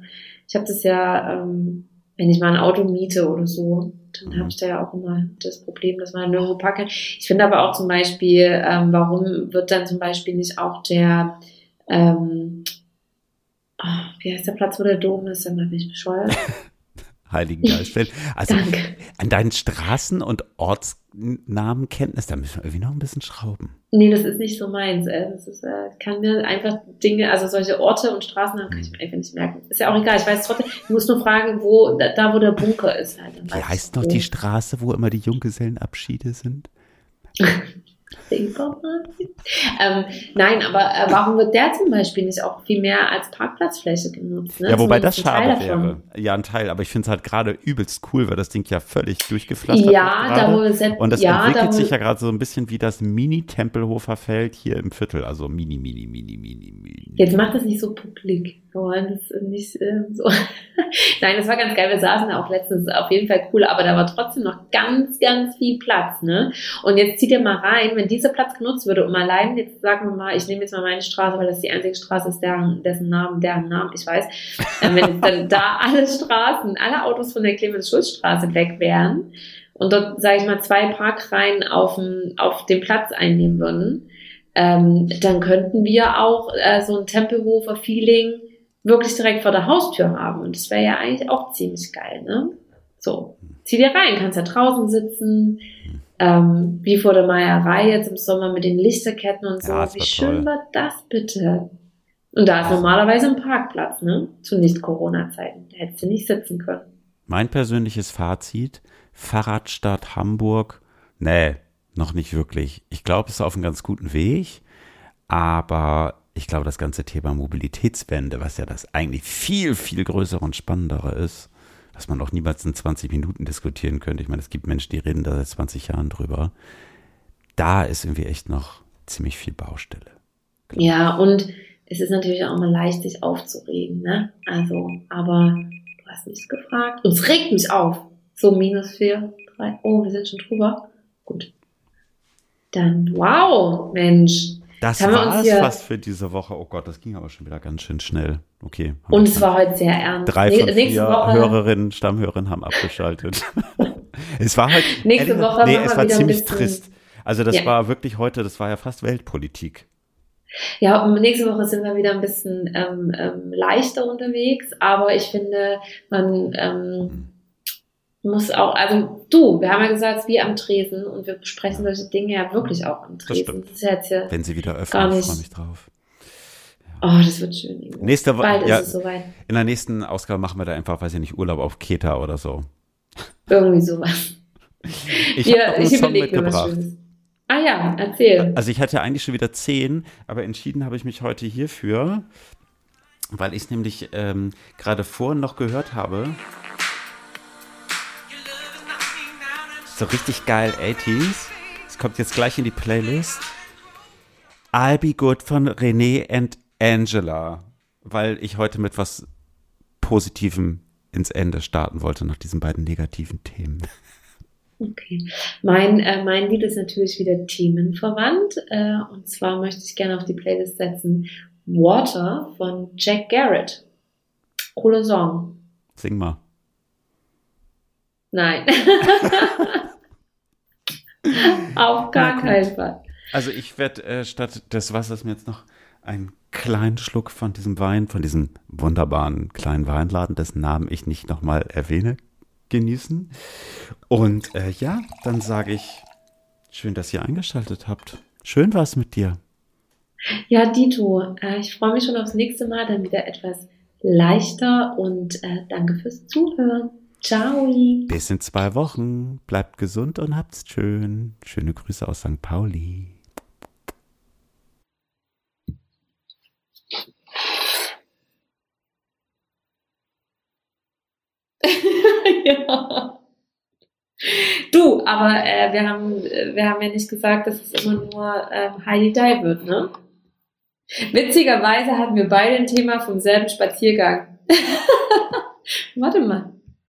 Ich habe das ja, ähm, wenn ich mal ein Auto miete oder so, dann mhm. habe ich da ja auch immer das Problem, dass man nirgendwo parken kann. Ich finde aber auch zum Beispiel, ähm, warum wird dann zum Beispiel nicht auch der, ähm, oh, wie heißt der Platz, wo der Dom ist? Dann bin ich bescheuert. [LAUGHS] Heiligen Geist fällt. Also Danke. an deinen Straßen- und Ortsnamenkenntnis, da müssen wir irgendwie noch ein bisschen schrauben. Nee, das ist nicht so meins. Das ist, äh, kann mir einfach Dinge, also solche Orte und Straßennamen kann ich mir einfach nicht merken. Ist ja auch egal, ich weiß trotzdem, ich muss nur fragen, wo, da wo der Bunker ist halt. Wie heißt noch die Straße, wo immer die Junggesellenabschiede sind? [LAUGHS] ähm, nein, aber äh, warum wird der zum Beispiel nicht auch viel mehr als Parkplatzfläche genutzt? Ne? Ja, wobei das schade wäre. Ja, ein Teil, aber ich finde es halt gerade übelst cool, weil das Ding ja völlig durchgepflastert ja, ist. Da, wo es Und das ja, entwickelt da, sich ja gerade so ein bisschen wie das Mini-Tempelhofer Feld hier im Viertel. Also mini, mini, mini, mini, mini. Jetzt macht das nicht so publik. Wollen das nicht äh, so. [LAUGHS] Nein, das war ganz geil. Wir saßen da auch letztens auf jeden Fall cool, aber da war trotzdem noch ganz, ganz viel Platz. Ne? Und jetzt zieht ihr mal rein, wenn dieser Platz genutzt würde, um allein, jetzt sagen wir mal, ich nehme jetzt mal meine Straße, weil das die einzige Straße ist, deren, dessen Namen, deren Namen ich weiß, äh, wenn dann [LAUGHS] da alle Straßen, alle Autos von der Clemens-Schulz-Straße weg wären und dort, sage ich mal, zwei Parkreihen auf dem, auf dem Platz einnehmen würden, ähm, dann könnten wir auch äh, so ein Tempelhofer-Feeling wirklich direkt vor der Haustür haben. Und das wäre ja eigentlich auch ziemlich geil, ne? So, zieh dir rein, kannst ja draußen sitzen, ähm, wie vor der Meierei jetzt im Sommer mit den Lichterketten und so. Ja, wie schön toll. war das bitte? Und da ist normalerweise ein Parkplatz, ne? Zu Nicht-Corona-Zeiten. Da hättest du nicht sitzen können. Mein persönliches Fazit, Fahrradstadt Hamburg, nee, noch nicht wirklich. Ich glaube, es ist auf einem ganz guten Weg, aber ich glaube, das ganze Thema Mobilitätswende, was ja das eigentlich viel, viel größere und spannendere ist, was man auch niemals in 20 Minuten diskutieren könnte. Ich meine, es gibt Menschen, die reden da seit 20 Jahren drüber. Da ist irgendwie echt noch ziemlich viel Baustelle. Ja, und es ist natürlich auch mal leicht, sich aufzuregen, ne? Also, aber du hast mich gefragt. Und es regt mich auf. So minus vier, drei. Oh, wir sind schon drüber. Gut. Dann, wow, Mensch. Das war es fast für diese Woche. Oh Gott, das ging aber schon wieder ganz schön schnell. Okay. Und es war heute sehr ernst. Drei von vier Woche, Hörerinnen, Stammhörerinnen haben abgeschaltet. [LAUGHS] es war halt. Nächste ehrlich, Woche nee, es war ziemlich trist. Also das ja. war wirklich heute, das war ja fast Weltpolitik. Ja, und nächste Woche sind wir wieder ein bisschen ähm, ähm, leichter unterwegs, aber ich finde, man ähm, muss auch, also du, wir haben ja gesagt, wie am Tresen und wir besprechen solche Dinge ja wirklich auch am Tresen. Das, das ist jetzt ja Wenn sie wieder öffnen, ich freue mich drauf. Ja. Oh, das wird schön. Nächste Woche, ja, ist es soweit. In der nächsten Ausgabe machen wir da einfach, weiß ich nicht, Urlaub auf Keta oder so. Irgendwie sowas. Ich ja, habe einen Song mitgebracht. Ah ja, erzähl. Also ich hatte eigentlich schon wieder zehn, aber entschieden habe ich mich heute hierfür, weil ich es nämlich ähm, gerade vorhin noch gehört habe. So richtig geil 80s. Es kommt jetzt gleich in die Playlist. I'll Be Good von René and Angela, weil ich heute mit was Positivem ins Ende starten wollte nach diesen beiden negativen Themen. Okay. Mein, äh, mein Lied ist natürlich wieder themenverwandt. Äh, und zwar möchte ich gerne auf die Playlist setzen Water von Jack Garrett. Cooler Song. Sing mal. Nein. [LAUGHS] [LAUGHS] Auf gar keinen Fall. Also ich werde äh, statt des Wassers mir jetzt noch einen kleinen Schluck von diesem Wein, von diesem wunderbaren kleinen Weinladen, dessen Namen ich nicht nochmal erwähne, genießen. Und äh, ja, dann sage ich, schön, dass ihr eingeschaltet habt. Schön war es mit dir. Ja, Dito, äh, ich freue mich schon aufs nächste Mal, dann wieder etwas leichter und äh, danke fürs Zuhören. Ciao. Bis in zwei Wochen. Bleibt gesund und habt's schön. Schöne Grüße aus St. Pauli. [LAUGHS] ja. Du, aber äh, wir, haben, wir haben ja nicht gesagt, dass es immer nur ähm, Heidi Die wird, ne? Witzigerweise hatten wir beide ein Thema vom selben Spaziergang. [LAUGHS] Warte mal.